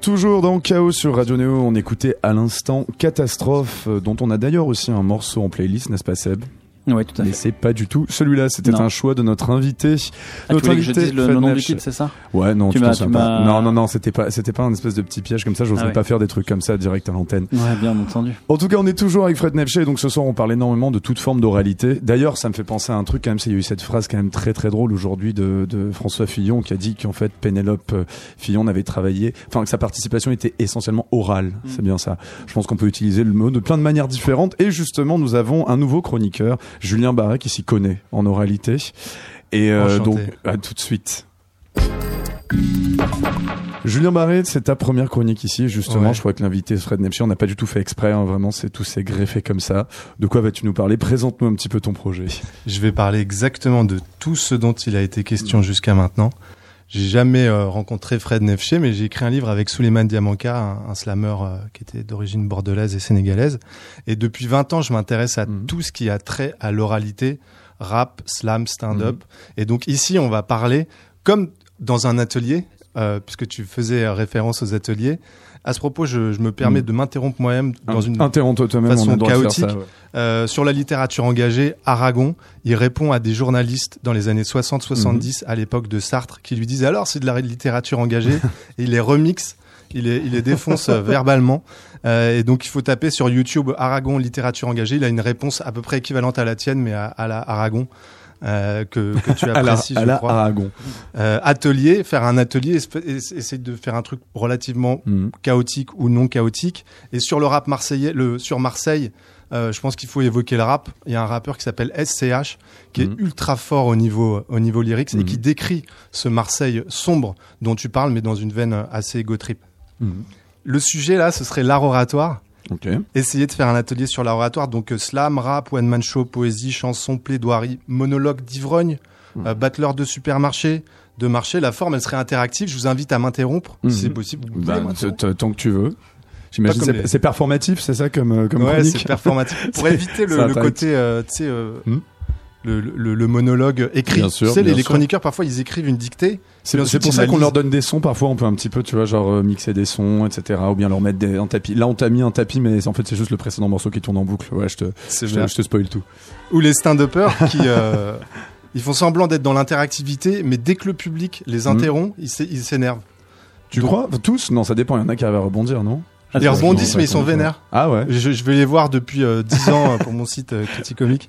Toujours dans Chaos sur Radio Néo. On écoutait à l'instant Catastrophe, euh, dont on a d'ailleurs aussi un morceau en playlist, n'est-ce pas Seb? Oui, tout à Mais fait. c'est pas du tout celui-là. C'était un choix de notre invité. Ah, tu notre voulais que je dise le Fred nom du titre, c'est ça? Ouais, non, Tu tu pas. Non, non, non, c'était pas, c'était pas un espèce de petit piège comme ça. J'oserais Ah ouais. pas faire des trucs comme ça direct à l'antenne. Ouais, bien entendu. En tout cas, on est toujours avec Fred Nefché, donc ce soir on parle énormément de toute forme d'oralité. D'ailleurs, ça me fait penser à un truc quand même, c'est il y a eu cette phrase quand même très très drôle aujourd'hui de, de François Fillon qui a dit qu'en fait Pénélope euh, Fillon avait travaillé, enfin que sa participation était essentiellement orale. C'est bien ça. Je pense qu'on peut utiliser le mot de plein de manières différentes. Et justement, nous avons un nouveau chroniqueur, Julien Barret, qui s'y connaît en oralité. Et euh, donc, à tout de suite. Julien Barret, c'est ta première chronique ici, justement. Ouais. Je crois que l'invité Fred Nepchi, on n'a pas du tout fait exprès, hein, vraiment, c'est tout s'est greffé comme ça. De quoi vas-tu nous parler? Présente-nous un petit peu ton projet. Je vais parler exactement de tout ce dont il a été question jusqu'à maintenant. J'ai jamais euh, rencontré Fred Nefché, mais j'ai écrit un livre avec Souleymane Diamanka, un, un slammer euh, qui était d'origine bordelaise et sénégalaise. Et depuis 20 ans, je m'intéresse à Mhm. tout ce qui a trait à l'oralité, rap, slam, stand-up. Et donc ici, on va parler comme dans un atelier, euh, puisque tu faisais référence aux ateliers. À ce propos, je, je me permets Mhm. de m'interrompre moi-même dans une façon chaotique. ça. ouais. euh, sur la littérature engagée, Aragon, il répond à des journalistes dans les années 60-70 à l'époque de Sartre qui lui disaient alors c'est de la littérature engagée et il les remixe, il les, il les défonce euh, verbalement. Euh, et donc il faut taper sur YouTube Aragon littérature engagée. Il a une réponse à peu près équivalente à la tienne mais à, à la Aragon. Euh, que, que tu À la, apprécies, à je la crois. Aragon. Euh, atelier, faire un atelier, essayer de faire un truc relativement Mhm. chaotique ou non chaotique. Et sur le rap marseillais, le, sur Marseille, euh, je pense qu'il faut évoquer le rap. Il y a un rappeur qui s'appelle SCH, qui est ultra fort au niveau, au niveau lyrics et qui décrit ce Marseille sombre dont tu parles, mais dans une veine assez go trip. Mhm. Le sujet là, ce serait l'art oratoire. Ok. Essayer de faire un atelier sur l'art oratoire, donc euh, slam, rap, one man show, poésie, chanson, plaidoirie, monologue d'ivrogne, Hmm. euh, battleur de supermarché, de marché. La forme, elle serait interactive. Je vous invite à m'interrompre, si c'est possible. Vous Bah, tant que tu veux. J'imagine c'est les- performatif, c'est ça comme euh, comme ouais, c'est performatif. Pour éviter le, côté, euh, tu sais, euh, Hmm. Le, le- le monologue écrit. Bien sûr, tu sais, les, bien les sûr. chroniqueurs, parfois, ils écrivent une dictée. C'est pour ça qu'on leur donne des sons. Parfois, on peut un petit peu, tu vois, genre euh, mixer des sons, etc. Ou bien leur mettre des, un tapis. Là, on t'a mis un tapis, mais en fait, c'est juste le précédent morceau qui tourne en boucle. Ouais, je te, je te, vrai. je te spoil tout. Ou les stand-uppers qui, euh, ils font semblant d'être dans l'interactivité, mais dès que le public les interrompt, ils s'é- ils s'énervent. Tu Donc- crois Tous? Non, ça dépend. Il y en a qui arrivent à rebondir, non? Ils rebondissent, mais ils sont vénères. Ah ouais. Je, je vais les voir depuis euh, 10 ans euh, pour mon site euh, Critique Comique.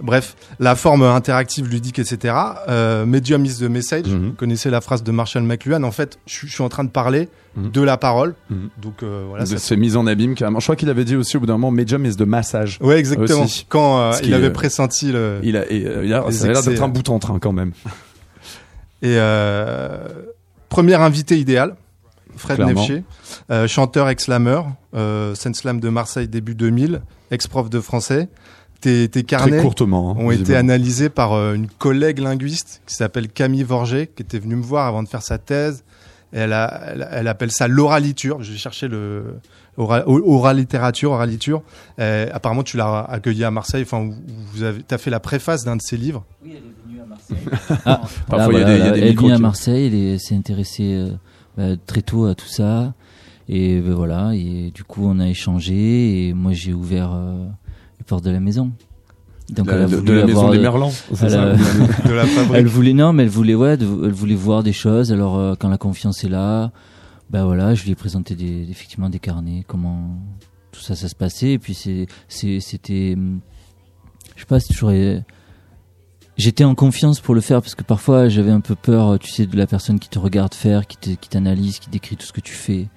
Bref, la forme interactive, ludique, etc. Euh, medium is the message. Mhm. Vous connaissez la phrase de Marshall McLuhan. En fait, je, suis- je suis en train de parler Mhm. de la parole. Mhm. Donc euh, voilà. De ces mises en abîme carrément. Je crois qu'il avait dit aussi au bout d'un moment, Medium is de massage. Ouais, exactement. Aussi. Quand euh, il avait est- pressenti le. Il a, et, euh, il a Les ça avait l'air d'être un euh. bout en train quand même. Et euh, premier invité idéal, Fred. Nefché, euh, chanteur ex-slammer, euh, slam de Marseille début 2000, ex-prof de français. Tes, tes Très carnets courtement. hein, ont été analysés par euh, une collègue linguiste qui s'appelle Camille Vorger, qui était venue me voir avant de faire sa thèse. Et elle, a, elle, elle appelle ça l'oraliture. J'ai cherché le ora- oralittérature, oraliture. Euh, apparemment, tu l'as accueilli à Marseille. Enfin, vous- avez, t'as fait la préface d'un de ses livres. Oui, elle est venue à Marseille. Parfois, Là, il y a voilà, des- il y a là, des elle est venue à Marseille, elle est- s'est intéressée euh, bah, très tôt à tout ça. Et ben voilà, et du coup on a échangé et moi j'ai ouvert euh, les portes de la maison. Donc La- elle a voulu de la maison des Merlans. elle ça de la fabrique. Elle voulait non, mais elle voulait ouais, elle voulait voir des choses. Alors euh, quand la confiance est là, ben voilà, je lui ai présenté des, effectivement des carnets, comment tout ça ça se passait. Et puis c'est c'était, hum, je sais pas, euh, J'étais en confiance pour le faire parce que parfois j'avais un peu peur, tu sais, de la personne qui te regarde faire, qui te- qui t'analyse, qui décrit tout ce que tu fais.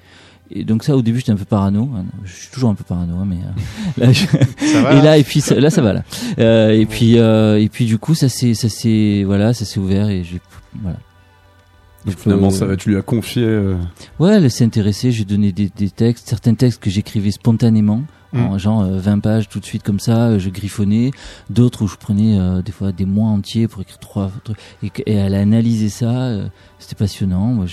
Et donc ça, au début, j'étais un peu parano. hein. Je suis toujours un peu parano, hein, mais euh, là, je- Ça va, et là et puis ça- là, ça va là. Euh, et puis, euh, et puis du coup, ça s'est, ça s'est, voilà, ça s'est ouvert et j'ai, voilà. Donc finalement, peux- ça va. Tu lui as confié. Ouais, elle s'est intéressée. J'ai donné des, des textes, certains textes que j'écrivais spontanément, Mm. en genre euh, 20 pages tout de suite comme ça. euh, Je griffonnais. D'autres où je prenais euh, des fois des mois entiers pour écrire trois trucs. Et, elle a analysé ça. C'était passionnant. Moi.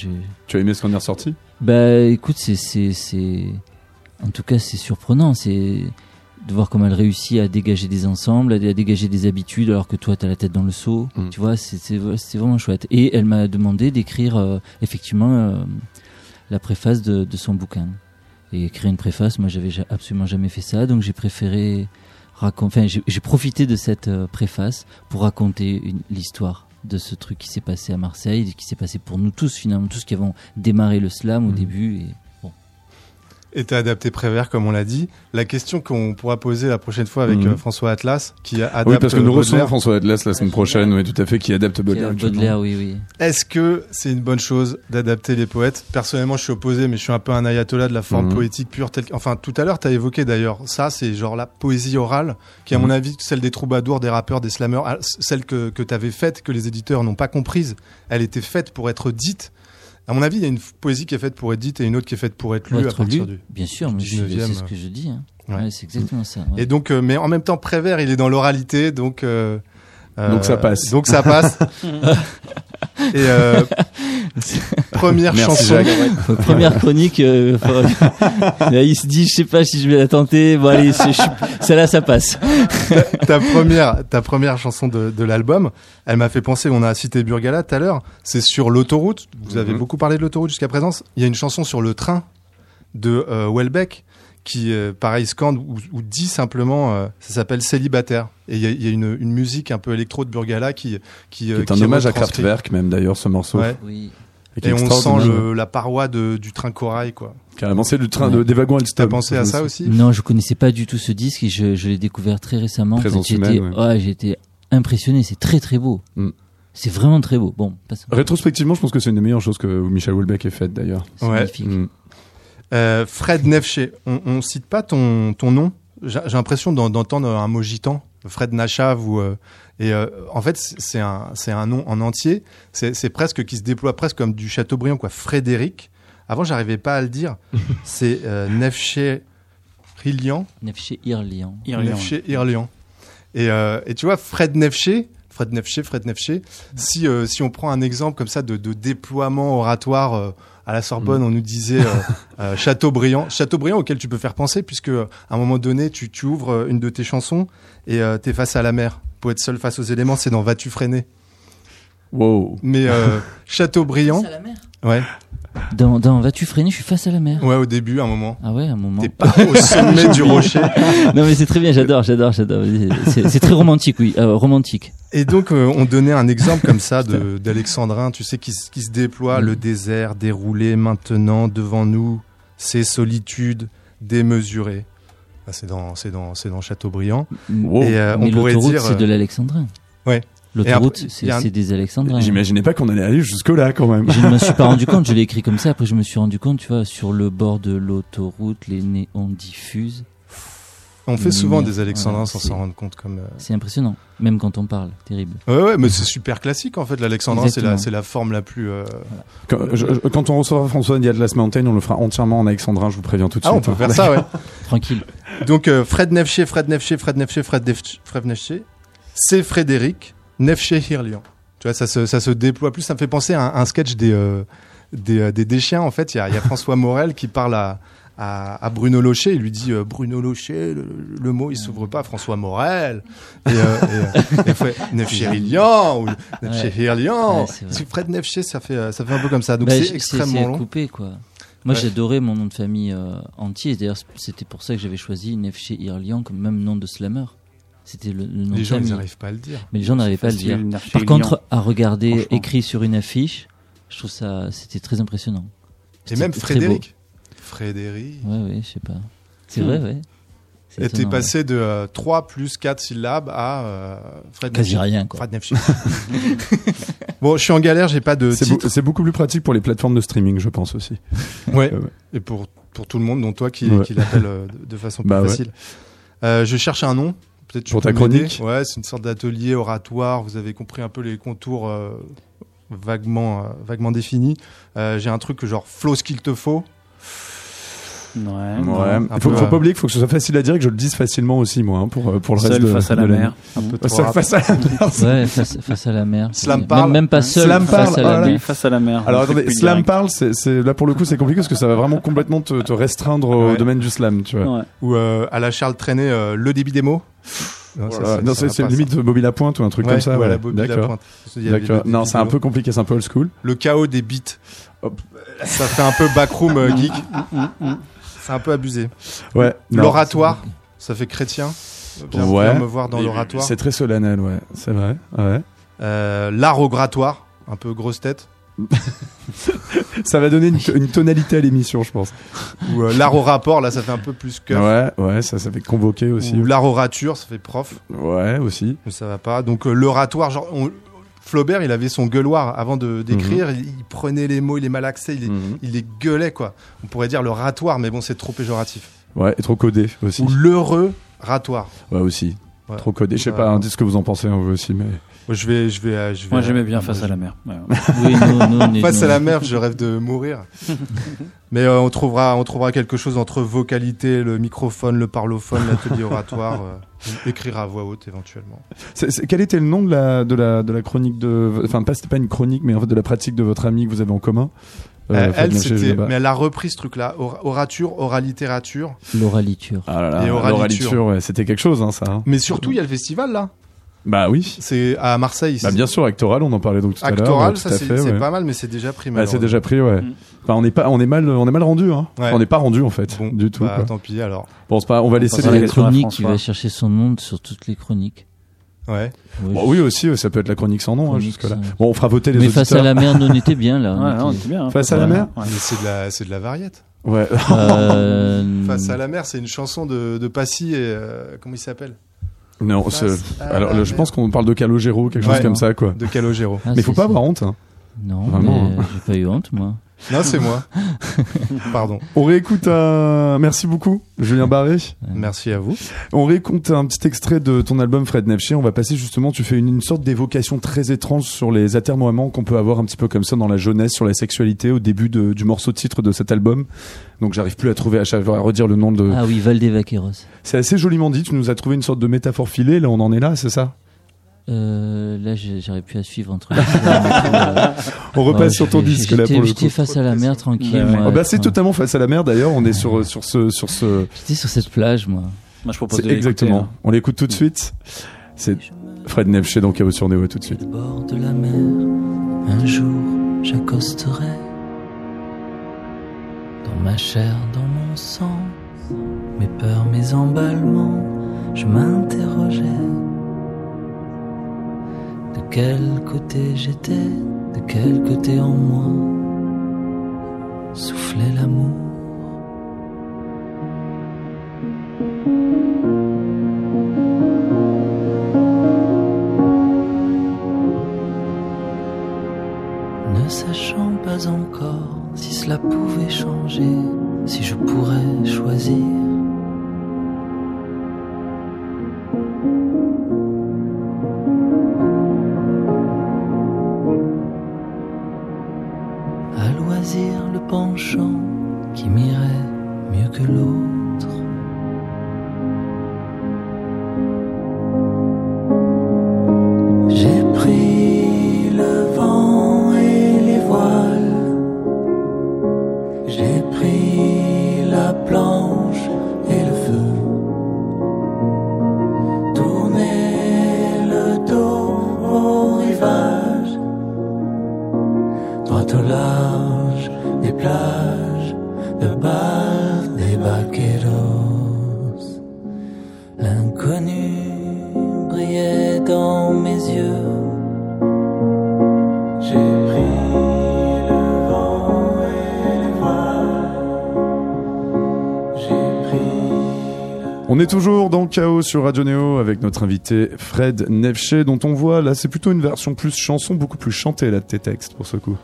Tu as aimé ce qu'on est ressorti? Bah, écoute, c'est, c'est, c'est, en tout cas, c'est surprenant. C'est de voir comment elle réussit à dégager des ensembles, à, à dégager des habitudes, alors que toi, t'as la tête dans le seau. Mm. Tu vois, c'est, vraiment chouette. Et elle m'a demandé d'écrire euh, effectivement euh, la préface de, de son bouquin. Et écrire une préface, moi, j'avais ja- absolument jamais fait ça, donc j'ai préféré raconter. Enfin, j'ai, profité de cette euh, préface pour raconter l'histoire de ce truc qui s'est passé à Marseille, qui s'est passé pour nous tous finalement, tous qui avons démarré le slam au Mhm. début. Et Et t'as adapté Prévert, comme on l'a dit. La question qu'on pourra poser la prochaine fois avec Mhm. euh, François Atlas, qui adapte Oui, parce que nous recevons. François Atlas la semaine prochaine, oui, tout à fait, qui adapte Baudelaire. Baudelaire, oui, oui. Est-ce que c'est une bonne chose d'adapter les poètes? Personnellement, je suis opposé, mais je suis un peu un ayatollah de la forme Mhm. poétique pure. Telle... Enfin, tout à l'heure, tu as évoqué d'ailleurs ça, c'est genre la poésie orale, qui, à Mhm. mon avis, celle des troubadours, des rappeurs, des slammers, ah, celle que, que tu avais faite, que les éditeurs n'ont pas comprise. Elle était faite pour être dite. À mon avis, il y a une poésie qui est faite pour être dite et une autre qui est faite pour être lue à partir lu, du. bien sûr, mais je- 19e, c'est ce que je dis. hein. Ouais. Ouais, c'est exactement ça. ouais. Et donc, euh, mais en même temps, Prévert, il est dans l'oralité, donc. euh, Donc ça passe. Donc ça passe. et euh, première Merci, chanson. Première chronique, euh, là, il se dit, je sais pas si je vais la tenter. Bon, allez, celle-là, ça passe. ta première, ta première chanson de, de l'album, elle m'a fait penser, on a cité Burgala tout à l'heure, c'est sur l'autoroute. Vous avez Mhm. beaucoup parlé de l'autoroute jusqu'à présent. Il y a une chanson sur le train de euh, Welbeck qui, euh, pareil, scande ou, ou dit simplement, euh, ça s'appelle Célibataire. Et il y a, il y a une, une musique un peu électro de Burgala qui, qui, Qui est un qui hommage à. Kraftwerk, même d'ailleurs, ce morceau. Ouais. Oui. Et on sent le, la paroi de, du train corail, quoi. Carrément, c'est le train Ouais. de, des wagons T'as Alstom. pensé à ça aussi Non, je connaissais pas du tout ce disque et je, je l'ai découvert très récemment. En fait, Présence j'ai été, ouais. impressionné. C'est très très beau. Mm. C'est vraiment très beau. Bon, passe- Rétrospectivement, je pense que c'est une des meilleures choses que Michel Houellebecq ait faites d'ailleurs. c'est Ouais. magnifique. Mm. Euh, Fred Nefché, on, on cite pas ton, ton nom? J'ai l'impression d'en- d'entendre un mot gitan, Fred Nachav ou euh, et euh, en fait c'est- un c'est un nom en entier. C'est c'est presque qui se déploie presque comme du Chateaubriand quoi. Frédéric Avant, j'arrivais pas à le dire. C'est euh, Nefché Rilian. Nefché Irlian. Nefché Irlian. Et, euh, et tu vois, Fred Nefché, Fred Nefché, Fred Nefché, si, euh, si on prend un exemple comme ça de, de déploiement oratoire euh, à la Sorbonne, on nous disait euh, euh, Chateaubriand, Chateaubriand auquel tu peux faire penser, puisque euh, à un moment donné, tu, tu ouvres euh, une de tes chansons et euh, t'es face à la mer. Pour être seul face aux éléments, c'est dans Vas-tu freiner? Wow. Mais euh, Chateaubriand, la mer. ouais, Dans, dans Vas-tu freiner Je suis face à la mer. ouais, au début, à un moment. Ah ouais, à un moment. T'es pas au sommet du rocher. non mais c'est très bien, j'adore, j'adore, j'adore. C'est très romantique, oui, euh, romantique. Et donc, euh, on donnait un exemple comme ça de d'Alexandrin, tu sais, qui, qui se déploie, le désert déroulé maintenant devant nous, ces solitudes démesurées. Ah, c'est dans, c'est dans, c'est dans Chateaubriand. Wow. Et euh, mais on pourrait l'autoroute, dire. c'est de l'alexandrin. Ouais. L'autoroute, c'est un- des alexandrins. J'imaginais pas qu'on allait aller jusque là quand même. Je ne me suis pas rendu compte, je l'ai écrit comme ça, après je me suis rendu compte, tu vois, sur le bord de l'autoroute, les néons diffusent. On fait souvent lumière. des Alexandrins Voilà, sans s'en rendre compte comme. euh, C'est impressionnant, même quand on parle, terrible. Ouais, ouais, mais c'est super classique en fait. L'Alexandrin, c'est la, la forme la plus. euh, Quand, je- je- quand on recevra François Diaz Mountain, on le fera entièrement en alexandrin, je vous préviens tout de Ah, suite. on peut hein. faire ça, ouais. Tranquille. Donc euh, Fred Nefché, Fred Nefché, Fred Nefché, Fred Nefché, Fred Nefché, c'est Frédéric Nefché Hirlian. Tu vois, ça se, ça se déploie plus. Ça me fait penser à un, un sketch des, euh, des, euh, des Deschiens. En fait, il y a, il y a François Morel qui parle à, à, Bruno Locher. Il lui dit euh, Bruno Locher, le, le mot il s'ouvre pas. François Morel. Et, euh, et, et fait ou Nefché Ouais. Fred Nefché, ça fait, ça fait un peu comme ça. Donc Bah, c'est extrêmement c'est long. coupé, quoi. Moi, Ouais. j'adorais mon nom de famille euh, entier. D'ailleurs, c'était pour ça que j'avais choisi Nefché Irlian comme même nom de slammer. C'était le, le nom Les de gens, n'arrivent pas à le dire. Mais les gens n'arrivaient pas à le dire. Par contre, à regarder écrit sur une affiche, je trouve ça, c'était très impressionnant. Et même Frédéric. Frédéric. Ouais, ouais, je sais pas. C'est vrai, ouais. Et t'es étonnant, passé de euh, 3 plus 4 syllabes à euh, Fred. Quasi rien, quoi. Fred Nefché. bon, je suis en galère, j'ai pas de C'est beau- titre. c'est beaucoup plus pratique pour les plateformes de streaming, je pense aussi. Ouais. Et pour, pour tout le monde, dont toi qui, Ouais. qui l'appelle euh, de, façon plus Bah ouais. facile. Euh, je cherche un nom. Peut-être Pour ta m'aider. chronique Ouais, c'est une sorte d'atelier oratoire. Vous avez compris un peu les contours euh, vaguement, euh, vaguement définis. Euh, j'ai un truc genre flow ce qu'il te faut. Ouais. Ouais. Il faut, faut euh, pas oublier qu'il faut que ce soit facile à dire et que je le dise facilement aussi, moi, hein, pour, euh, pour le reste Seul de face à la mer. Un peu seul face à la mer. Ouais, face, face à la mer. Slam Même- parle. Même, pas seul, Slam face parle, à la voilà. mer. Face à la mer. Alors attendez, slam direct. parle, c'est, c'est- là pour le coup c'est compliqué parce que ça va vraiment complètement te, te restreindre au Ouais. domaine du slam, tu vois. Ouais. Ou euh, à la Charles Traîné, euh, le débit des mots. Non, Voilà. ça c'est, limite ça. Bobby Lapointe ou un truc Ouais, comme ça. voilà, ouais. Bobby D'accord. Non, c'est un peu compliqué, c'est un peu old school. Le chaos des beats. Hop. Ça fait un peu backroom euh, geek. C'est un peu abusé. Ouais. L'oratoire, ça fait chrétien. Viens, Ouais. viens me voir dans l'oratoire. C'est très solennel, ouais. C'est vrai. Ouais. Euh, L'art au grattoir, un peu grosse tête. Ça va donner une, une tonalité à l'émission, je pense. Ou euh, l'art au rapport, là, ça fait un peu plus que. Ouais, ouais, ça, ça fait convoquer aussi. Ou l'art orature, ça fait prof. Ouais, aussi. Mais ça va pas. Donc euh, l'oratoire, genre. on- Flaubert, il avait son gueuloir avant de d'écrire. il, il prenait les mots, il les malaxait, il les, Mhm. il les gueulait, quoi. On pourrait dire le ratoire, mais bon, c'est trop péjoratif. Ouais, et trop codé aussi. Ou l'heureux ratoire. Ouais, aussi. Ouais. Trop codé. Je sais Ouais. pas, hein, dites ce que vous en pensez, hein, vous aussi, mais. Moi, Je vais, je vais, euh, je vais. Moi, euh, j'aimais bien moi, face à la mer. Ouais. Oui, nous, nous, on est- Face nous, à la mer, je rêve de mourir. Mais euh, on trouvera, on trouvera quelque chose entre vocalité, le microphone, le parlophone, l'atelier oratoire. euh, écrire à voix haute éventuellement. C'est- c'est- quel était le nom de la, de la, de la chronique de. Enfin, pas, c'était pas une chronique, mais en fait de la pratique de votre ami que vous avez en commun? Euh, elle, c'était, mais elle a repris ce truc-là, Or- orature, oralittérature. L'oraliture. Ah là là, Et l'oraliture, ouais, c'était quelque chose, hein, ça. hein. Mais surtout, il y a le festival là. Bah oui. C'est à Marseille. Bah bien sûr, Actoral, on en parlait donc tout à l'heure. Actoral, ça c'est, ouais. pas mal, mais c'est déjà pris. Bah, c'est déjà pris, ouais. Mm. Enfin, on est pas, on est mal, on est mal rendu, hein. Ouais. On n'est pas rendu en fait, Bon, du tout. bah, quoi. tant pis alors. Bon, pas, on va laisser les. la question à chronique qui François. va chercher son nom sur toutes les chroniques. Ouais. Ouais, Bon, oui aussi, ça peut être la chronique sans nom hein, jusque là. sans- Bon, on fera voter les Mais auditeurs. face à la mer, nous on était bien là. on Ouais, était- on était bien. hein, Face à la mer. Mais c'est de la, c'est de la variette. Ouais. Euh, Face à la mer, c'est une chanson de, de Passy et euh, comment il s'appelle? Non, alors je pense qu'on parle de Calogero, quelque chose comme ça, quoi. De Calogero. ah, Mais faut pas avoir honte. Hein. Non, Vraiment, mais j'ai pas eu honte moi. Non, c'est moi. Pardon. On réécoute un. Merci beaucoup, Julien Barré. Merci à vous. On réécoute un petit extrait de ton album Fred Nefché. On va passer justement, tu fais une, une sorte d'évocation très étrange sur les atermoiements qu'on peut avoir un petit peu comme ça dans la jeunesse, sur la sexualité au début de- du morceau de titre de cet album. Donc j'arrive plus à trouver, à, chaque- à redire le nom de. Ah oui, Valdevaqueros. C'est assez joliment dit. Tu nous as trouvé une sorte de métaphore filée. Là, on en est là, c'est ça? Euh, là, j'arrive plus à suivre entre les euh, On repasse ouais, sur ton j'étais- disque là j'étais- pour le J'étais coup. face à la mer tranquille. Ouais, ouais. moi. Oh, bah, c'est Enfin, totalement face à la mer d'ailleurs. On est sur sur ce sur ce. J'étais sur cette plage, moi. Moi, je propose de l'écouter, exactement. hein. On l'écoute tout de suite. C'est Fred Nefché dans Chaos sur Néo tout de suite. Au bord de la mer, un jour j'accosterai dans ma chair, dans mon sang, mes peurs, mes emballements, je m'interrogeais quel côté j'étais, de quel côté en moi soufflait l'amour. Ne sachant pas encore si cela pouvait changer, si je pourrais choisir. Dans Chaos sur Radio Néo avec notre invité Fred Nefché dont on voit là c'est plutôt une version plus chanson beaucoup plus chantée là de tes textes pour ce coup.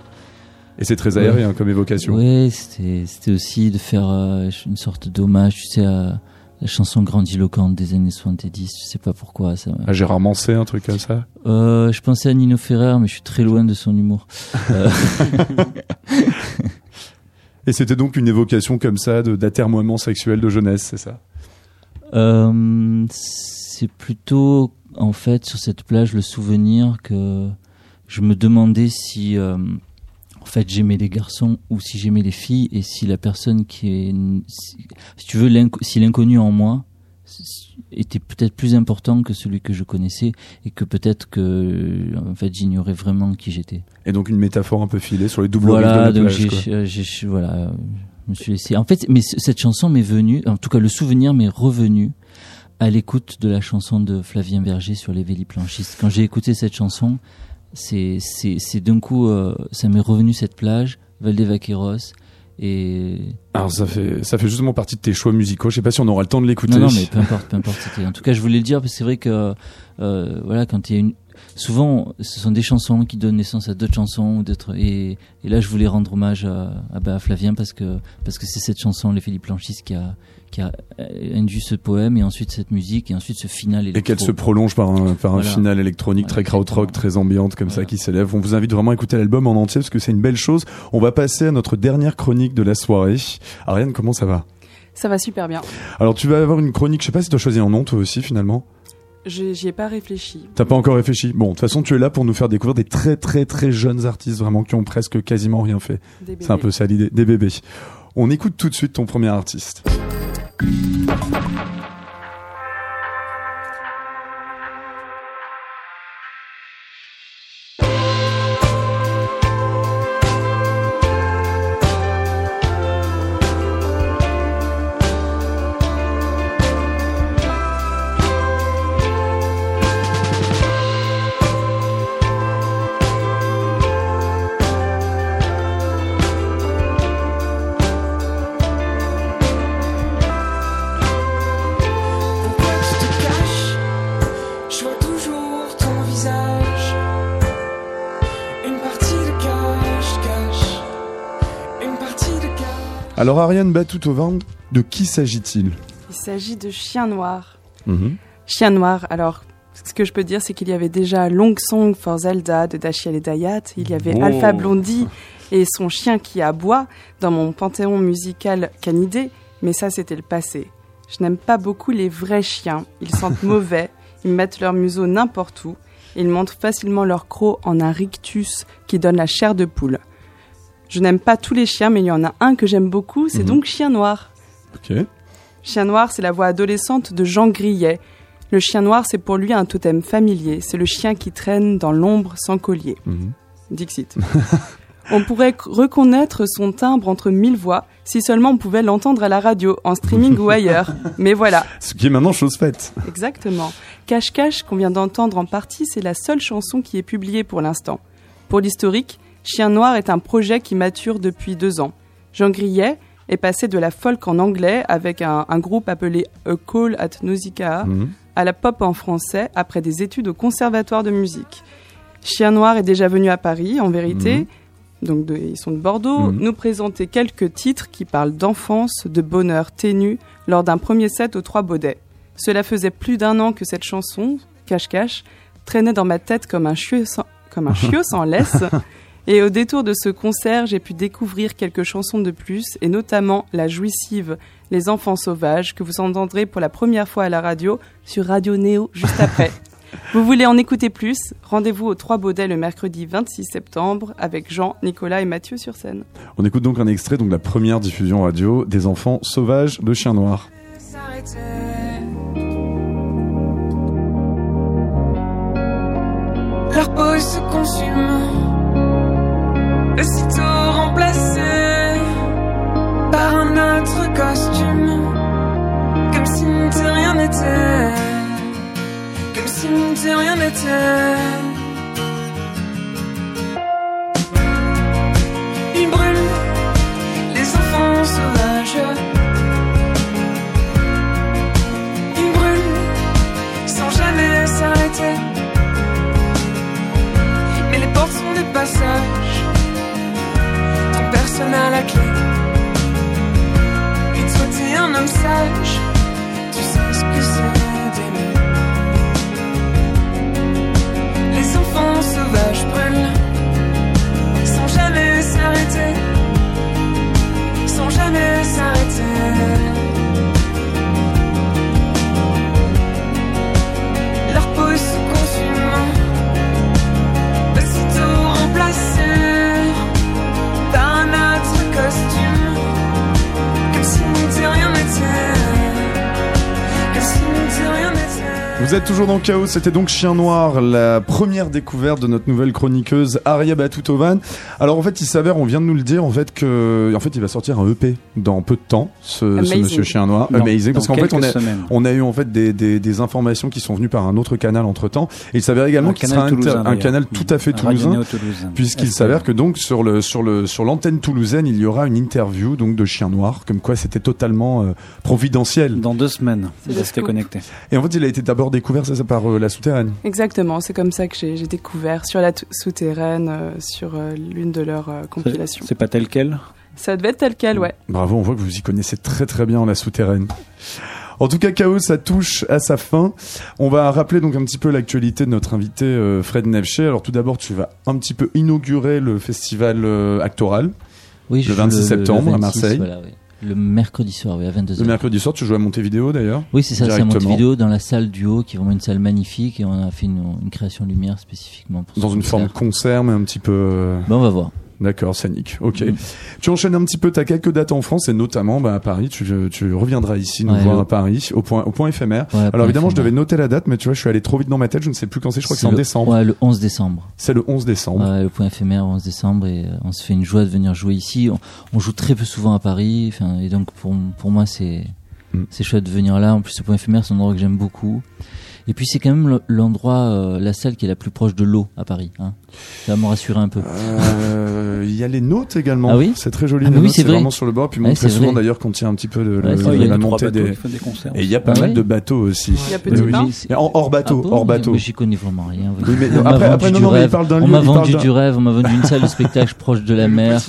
Et c'est très aérien comme évocation. Ouais, c'était aussi de faire euh, une sorte d'hommage, tu sais, à la chanson grandiloquente des années 70. Je sais pas pourquoi. Ça. Ah, Gérard Manset, un truc comme ça. Euh, je pensais à Nino Ferrer, mais je suis très loin de son humour. Euh, Et c'était donc une évocation comme ça de d'atermoiement sexuel de jeunesse, c'est ça? Euh, c'est plutôt en fait sur cette plage le souvenir que je me demandais si euh, en fait j'aimais les garçons ou si j'aimais les filles et si la personne qui est si, si tu veux si l'inconnu en moi était peut-être plus important que celui que je connaissais et que peut-être que en fait j'ignorais vraiment qui j'étais. Et donc une métaphore un peu filée sur les doubles rives de Voilà, la plage. quoi. j'ai- j'ai- voilà, euh, me suis laissé. En fait, mais cette chanson m'est venue, en tout cas le souvenir m'est revenu à l'écoute de la chanson de Flavien Berger sur les véliplanchistes. Quand j'ai écouté cette chanson, c'est d'un coup, euh, ça m'est revenu cette plage, Valdevaqueros, et Alors ça fait ça fait justement partie de tes choix musicaux. Je sais pas si on aura le temps de l'écouter. non, non, mais peu importe, peu importe. En tout cas, je voulais le dire parce que c'est vrai que, euh, voilà, quand il y a une, souvent, ce sont des chansons qui donnent naissance à d'autres chansons ou d'autres. Et, et là, je voulais rendre hommage à, à, bah, à Flavien parce que parce que c'est cette chanson, les Philippe Planchis, qui a qui a euh, induit ce poème et ensuite cette musique et ensuite ce final. Et qu'elle se prolonge par un, par un Voilà. final électronique Voilà, très krautrock, très ambiante comme ça qui s'élève. On vous invite vraiment à écouter l'album en entier parce que c'est une belle chose. On va passer à notre dernière chronique de la soirée. Ariane, comment ça va? Ça va super bien. Alors tu vas avoir une chronique, je sais pas si tu as choisi un nom toi aussi finalement. J'y ai pas réfléchi. T'as pas encore réfléchi? Bon, de toute façon, tu es là pour nous faire découvrir des très très très jeunes artistes vraiment qui ont presque quasiment rien fait. C'est un peu ça l'idée, des bébés. On écoute tout de suite ton premier artiste. Alors Ariane Batoutovan, de qui s'agit-il? Il s'agit de Chien Noir. Mhm. Chien Noir, alors, ce que je peux dire, c'est qu'il y avait déjà Long Song for Zelda de Dashiell et Dayat. Il y avait Oh. Alpha Blondie et son chien qui aboie dans mon panthéon musical canidé. Mais ça, c'était le passé. Je n'aime pas beaucoup les vrais chiens. Ils sentent mauvais. Ils mettent leur museau n'importe où. Ils montrent facilement leur croc en un rictus qui donne la chair de poule. Je n'aime pas tous les chiens, mais il y en a un que j'aime beaucoup, c'est Mhm. donc Chien Noir. Ok. Chien Noir, c'est la voix adolescente de Jean Grillet. Le chien noir, c'est pour lui un totem familier. C'est le chien qui traîne dans l'ombre sans collier. Mhm. Dixit. on pourrait reconnaître son timbre entre mille voix si seulement on pouvait l'entendre à la radio, en streaming ou ailleurs. Mais voilà, Ce qui est maintenant chose faite. exactement. Cache-cache qu'on vient d'entendre en partie, c'est la seule chanson qui est publiée pour l'instant. Pour l'historique, Chien Noir est un projet qui mature depuis deux ans. Jean Grillet est passé de la folk en anglais avec un, un groupe appelé A Call at Nausicaa Mhm. à la pop en français après des études au conservatoire de musique. Chien Noir est déjà venu à Paris, en vérité, donc de- ils sont de Bordeaux, Mhm. nous présenter quelques titres qui parlent d'enfance, de bonheur ténu, lors d'un premier set aux Trois Baudets. Cela faisait plus d'un an que cette chanson, Cache-Cache, traînait dans ma tête comme un chiot sans, comme un chiot sans laisse. Et au détour de ce concert, j'ai pu découvrir quelques chansons de plus, et notamment la jouissive Les Enfants Sauvages, que vous entendrez pour la première fois à la radio sur Radio Néo juste après. vous voulez en écouter plus? Rendez-vous aux Trois Baudets le mercredi 26 septembre avec Jean, Nicolas et Mathieu sur scène. On écoute donc un extrait donc de la première diffusion radio des enfants sauvages de Chien Noir. Leur peau se consume, aussitôt remplacée par un autre costume, comme si de rien n'était, comme si de rien n'était. Ils brûlent les enfants sauvages. Ils brûlent sans jamais s'arrêter. Mais les portes sont des passages personne n'a la clé. Et toi, t'es un homme sage, Vous êtes toujours dans Chaos, c'était donc Chien Noir, la première découverte de notre nouvelle chroniqueuse Aria Batoutovan. Alors en fait, il s'avère, on vient de nous le dire, en fait que, en fait, il va sortir un EP dans peu de temps, ce, monsieur Chien Noir. Dans- Amazing, parce qu'en fait, on a, semaines. on a eu en fait des, des, des informations qui sont venues par un autre canal entre temps, et il s'avère également Un qu'il sera un d'ailleurs. canal tout à fait toulousain. Puisqu'il s'avère que- donc sur le sur le sur l'antenne toulousaine, il y aura une interview donc de Chien Noir, comme quoi c'était totalement euh, providentiel. Dans deux semaines, C'est le restez scoop. connectés. Et en fait, il a été d'abord découvert ça, ça par euh, la souterraine. Exactement, c'est comme ça que j'ai j'ai découvert sur la t- souterraine, euh, sur euh, l'une de leurs euh, compilations. C'est pas tel quel? Ça devait être tel quel, ouais. Bravo, on voit que vous y connaissez très très bien la souterraine. En tout cas, Chaos, ça touche à sa fin. On va rappeler donc un petit peu l'actualité de notre invité euh, Fred Nevché. Alors tout d'abord, tu vas un petit peu inaugurer le festival euh, Actoral. Oui, Le 26 septembre à Marseille. voilà, oui. Le mercredi soir, oui, à 22h. Le mercredi soir, tu joues à Montevideo d'ailleurs. Oui, c'est ça, c'est à. Montevideo, dans la salle du haut, qui est vraiment une salle magnifique, et on a fait une, une création lumière spécifiquement pour Dans une concert. forme concert, mais un petit peu. euh, Ben, on va voir. D'accord, scénique. Ok. Mm. Tu enchaînes un petit peu, t'as quelques dates en France et notamment bah, à Paris. Tu, tu reviendras ici nous Ouais, voir à Paris, au point, au point éphémère. Ouais, Alors point évidemment, je devais noter la date, mais tu vois, je suis allé trop vite dans ma tête. Je ne sais plus quand c'est. Je crois que c'est en décembre. Ouais, le 11 décembre. C'est le 11 décembre. Ouais, le point éphémère, 11 décembre, et euh, on se fait une joie de venir jouer ici. On, on joue très peu souvent à Paris, enfin, et donc pour, pour moi, c'est Mm. c'est chouette de venir là. En plus, le point éphémère, c'est un endroit que j'aime beaucoup. Et puis, c'est quand même le- l'endroit, euh, la salle qui est la plus proche de l'eau à Paris. Hein. Ça va me rassurer un peu. Euh, Il y a les notes également. Ah oui C'est très joli. Ah, les oui, notes, c'est vrai. vraiment sur le bord. Puis Ouais, très souvent d'ailleurs quand il y a un petit peu de, Ouais, vrai. la montée des. concerts. Et il y a pas Ah mal de bateaux aussi. Il y a Petit oui. En- hors bateau, Ah bon hors bateau. Mais J'y connais vraiment rien. Oui, mais après- vendu après, non, du non, mais il rêve. parle d'un On m'a vendu du rêve, on m'a vendu une salle de spectacle proche de la mer.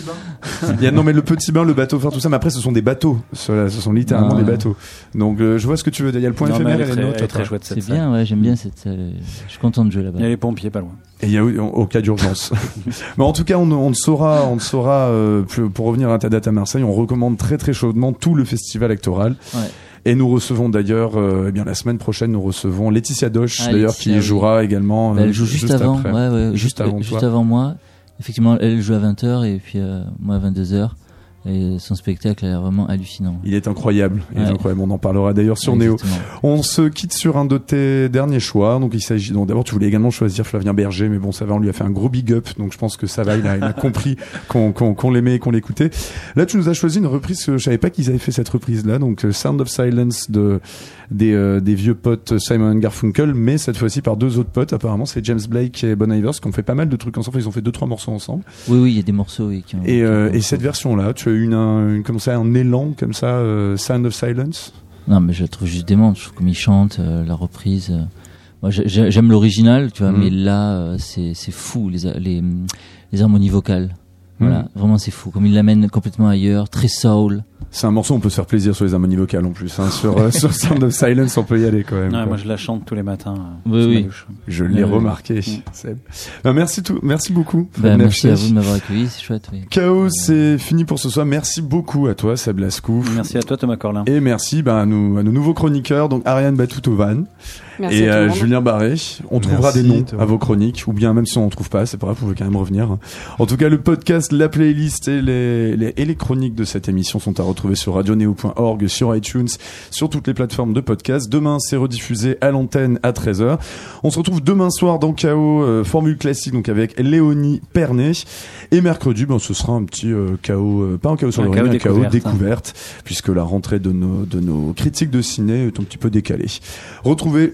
Il y a, non, mais le petit bain, le bateau fort, tout ça, mais après, ce sont des bateaux. Ce, ce sont littéralement Non, des bateaux. Donc, euh, je vois ce que tu veux dire. Il y a le point Non, mais éphémère elle et est les très, notes. elle est très toi. chouette cette C'est salle. bien, ouais, j'aime bien cette salle. Je suis content de jouer là-bas. Il y a les pompiers pas loin. Et il y a eu, au cas d'urgence. Mais en tout cas, on, on ne saura, on ne saura, euh, plus- pour revenir à ta date à Marseille, on recommande très très chaudement tout le festival actoral. Ouais. Et nous recevons d'ailleurs, euh, eh bien la semaine prochaine, nous recevons Laetitia Doche, Ah, d'ailleurs, Laetitia, qui oui. jouera également. Bah, euh, elle joue juste, avant, après. ouais, ouais, Juste juste, avant juste toi. avant moi. Effectivement, elle joue à 20h et puis euh, moi à 22h. Et son spectacle a l'air vraiment hallucinant. Il est incroyable, il est incroyable. On en parlera d'ailleurs sur Néo. On se quitte sur un de tes derniers choix. Donc il s'agit donc d'abord tu voulais également choisir Flavien Berger, mais bon ça va, on lui a fait un gros big up. Donc je pense que ça va, il a, il a compris qu'on qu'on qu'on l'aimait et qu'on l'écoutait. Là tu nous as choisi une reprise que je savais pas qu'ils avaient fait cette reprise là. Donc euh, Sound of Silence de des euh, des vieux potes Simon Garfunkel, mais cette fois-ci par deux autres potes. Apparemment c'est James Blake et Bon Ivers qui ont fait pas mal de trucs ensemble. Ils ont fait deux trois morceaux ensemble. Oui, oui, il y a des morceaux oui, qui ont. Et, euh, qui et cette version là, tu as eu une, un, une- comme ça un élan comme ça, euh, Sound of Silence? Non, mais je la trouve juste démente. Je trouve comme il chante, euh, la reprise. euh, Moi, j'ai- j'ai- j'aime l'original, tu vois, Mm. mais là, euh, c'est fou les les harmonies vocales. Voilà, Mm. vraiment c'est fou. Comme il l'amène complètement ailleurs, très soul. C'est un morceau, on peut se faire plaisir sur les harmonies vocales en plus. Hein. Sur, euh, sur Sound of Silence, on peut y aller quand même. Ouais, moi je la chante tous les matins. euh, Oui, oui. Je l'ai remarqué. Seb. Ben, merci, tout, merci beaucoup. Bah, merci à vous de m'avoir accueilli, c'est chouette. Oui. Chaos, c'est fini pour ce soir. Merci beaucoup à toi, Seb Lascouf. Merci à toi Thomas Corlin. Et merci ben, à, nos, à nos nouveaux chroniqueurs, donc Ariane Batoutovan Merci et euh. Julien Barré. On trouvera Merci, des noms à vos chroniques, ou bien même si on ne trouve pas, c'est pas grave, vous pouvez quand même revenir. En tout cas, le podcast, la playlist et les, les- et les chroniques de cette émission sont à retrouver sur radioneo.org, sur iTunes, sur toutes les plateformes de podcast. Demain, c'est rediffusé à l'antenne à 13h. On se retrouve demain soir dans KO, euh, formule classique, donc avec Léonie Pernet. Et mercredi, ben, ce sera un petit euh, KO, euh, pas un KO sur Un le un KO découverte, hein. découverte, puisque la rentrée de nos, de nos critiques de ciné est un petit peu décalée. Retrouvez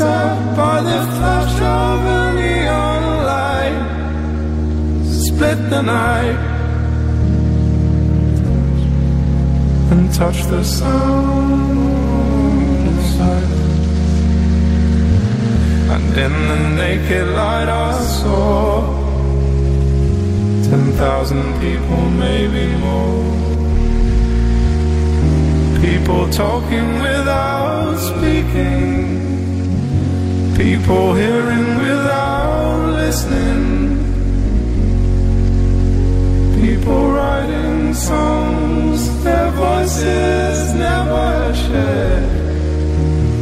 eyes by the flash of a neon light Split the night and touch the sound of silence. And in the naked light I saw ten thousand people, maybe more. People talking without speaking. People hearing without listening. People writing songs, their voices never shared,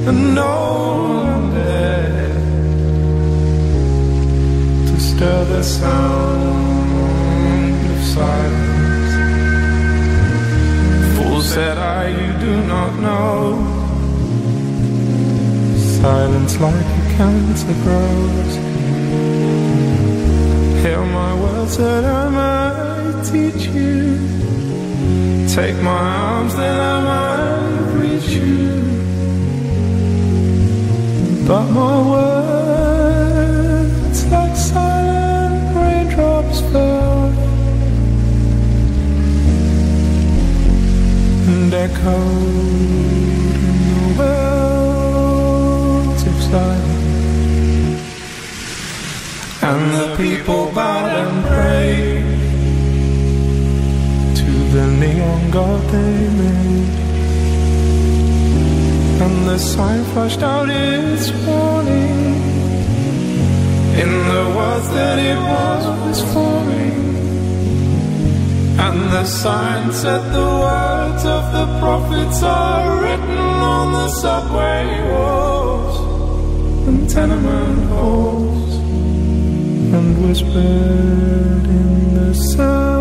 and no one dared to stir the sound of silence. Fool said I, you do not know. Silence like a cancer grows. Hear my words that I might teach you. Take my arms that I might reach you. But my words, like silent raindrops, fell and echoed people bow and pray to the neon god they made. And the sign flashed out its warning in the words that it was forming. And the sign said the words of the prophets are written on the subway walls and tenement halls and whispered in the sun.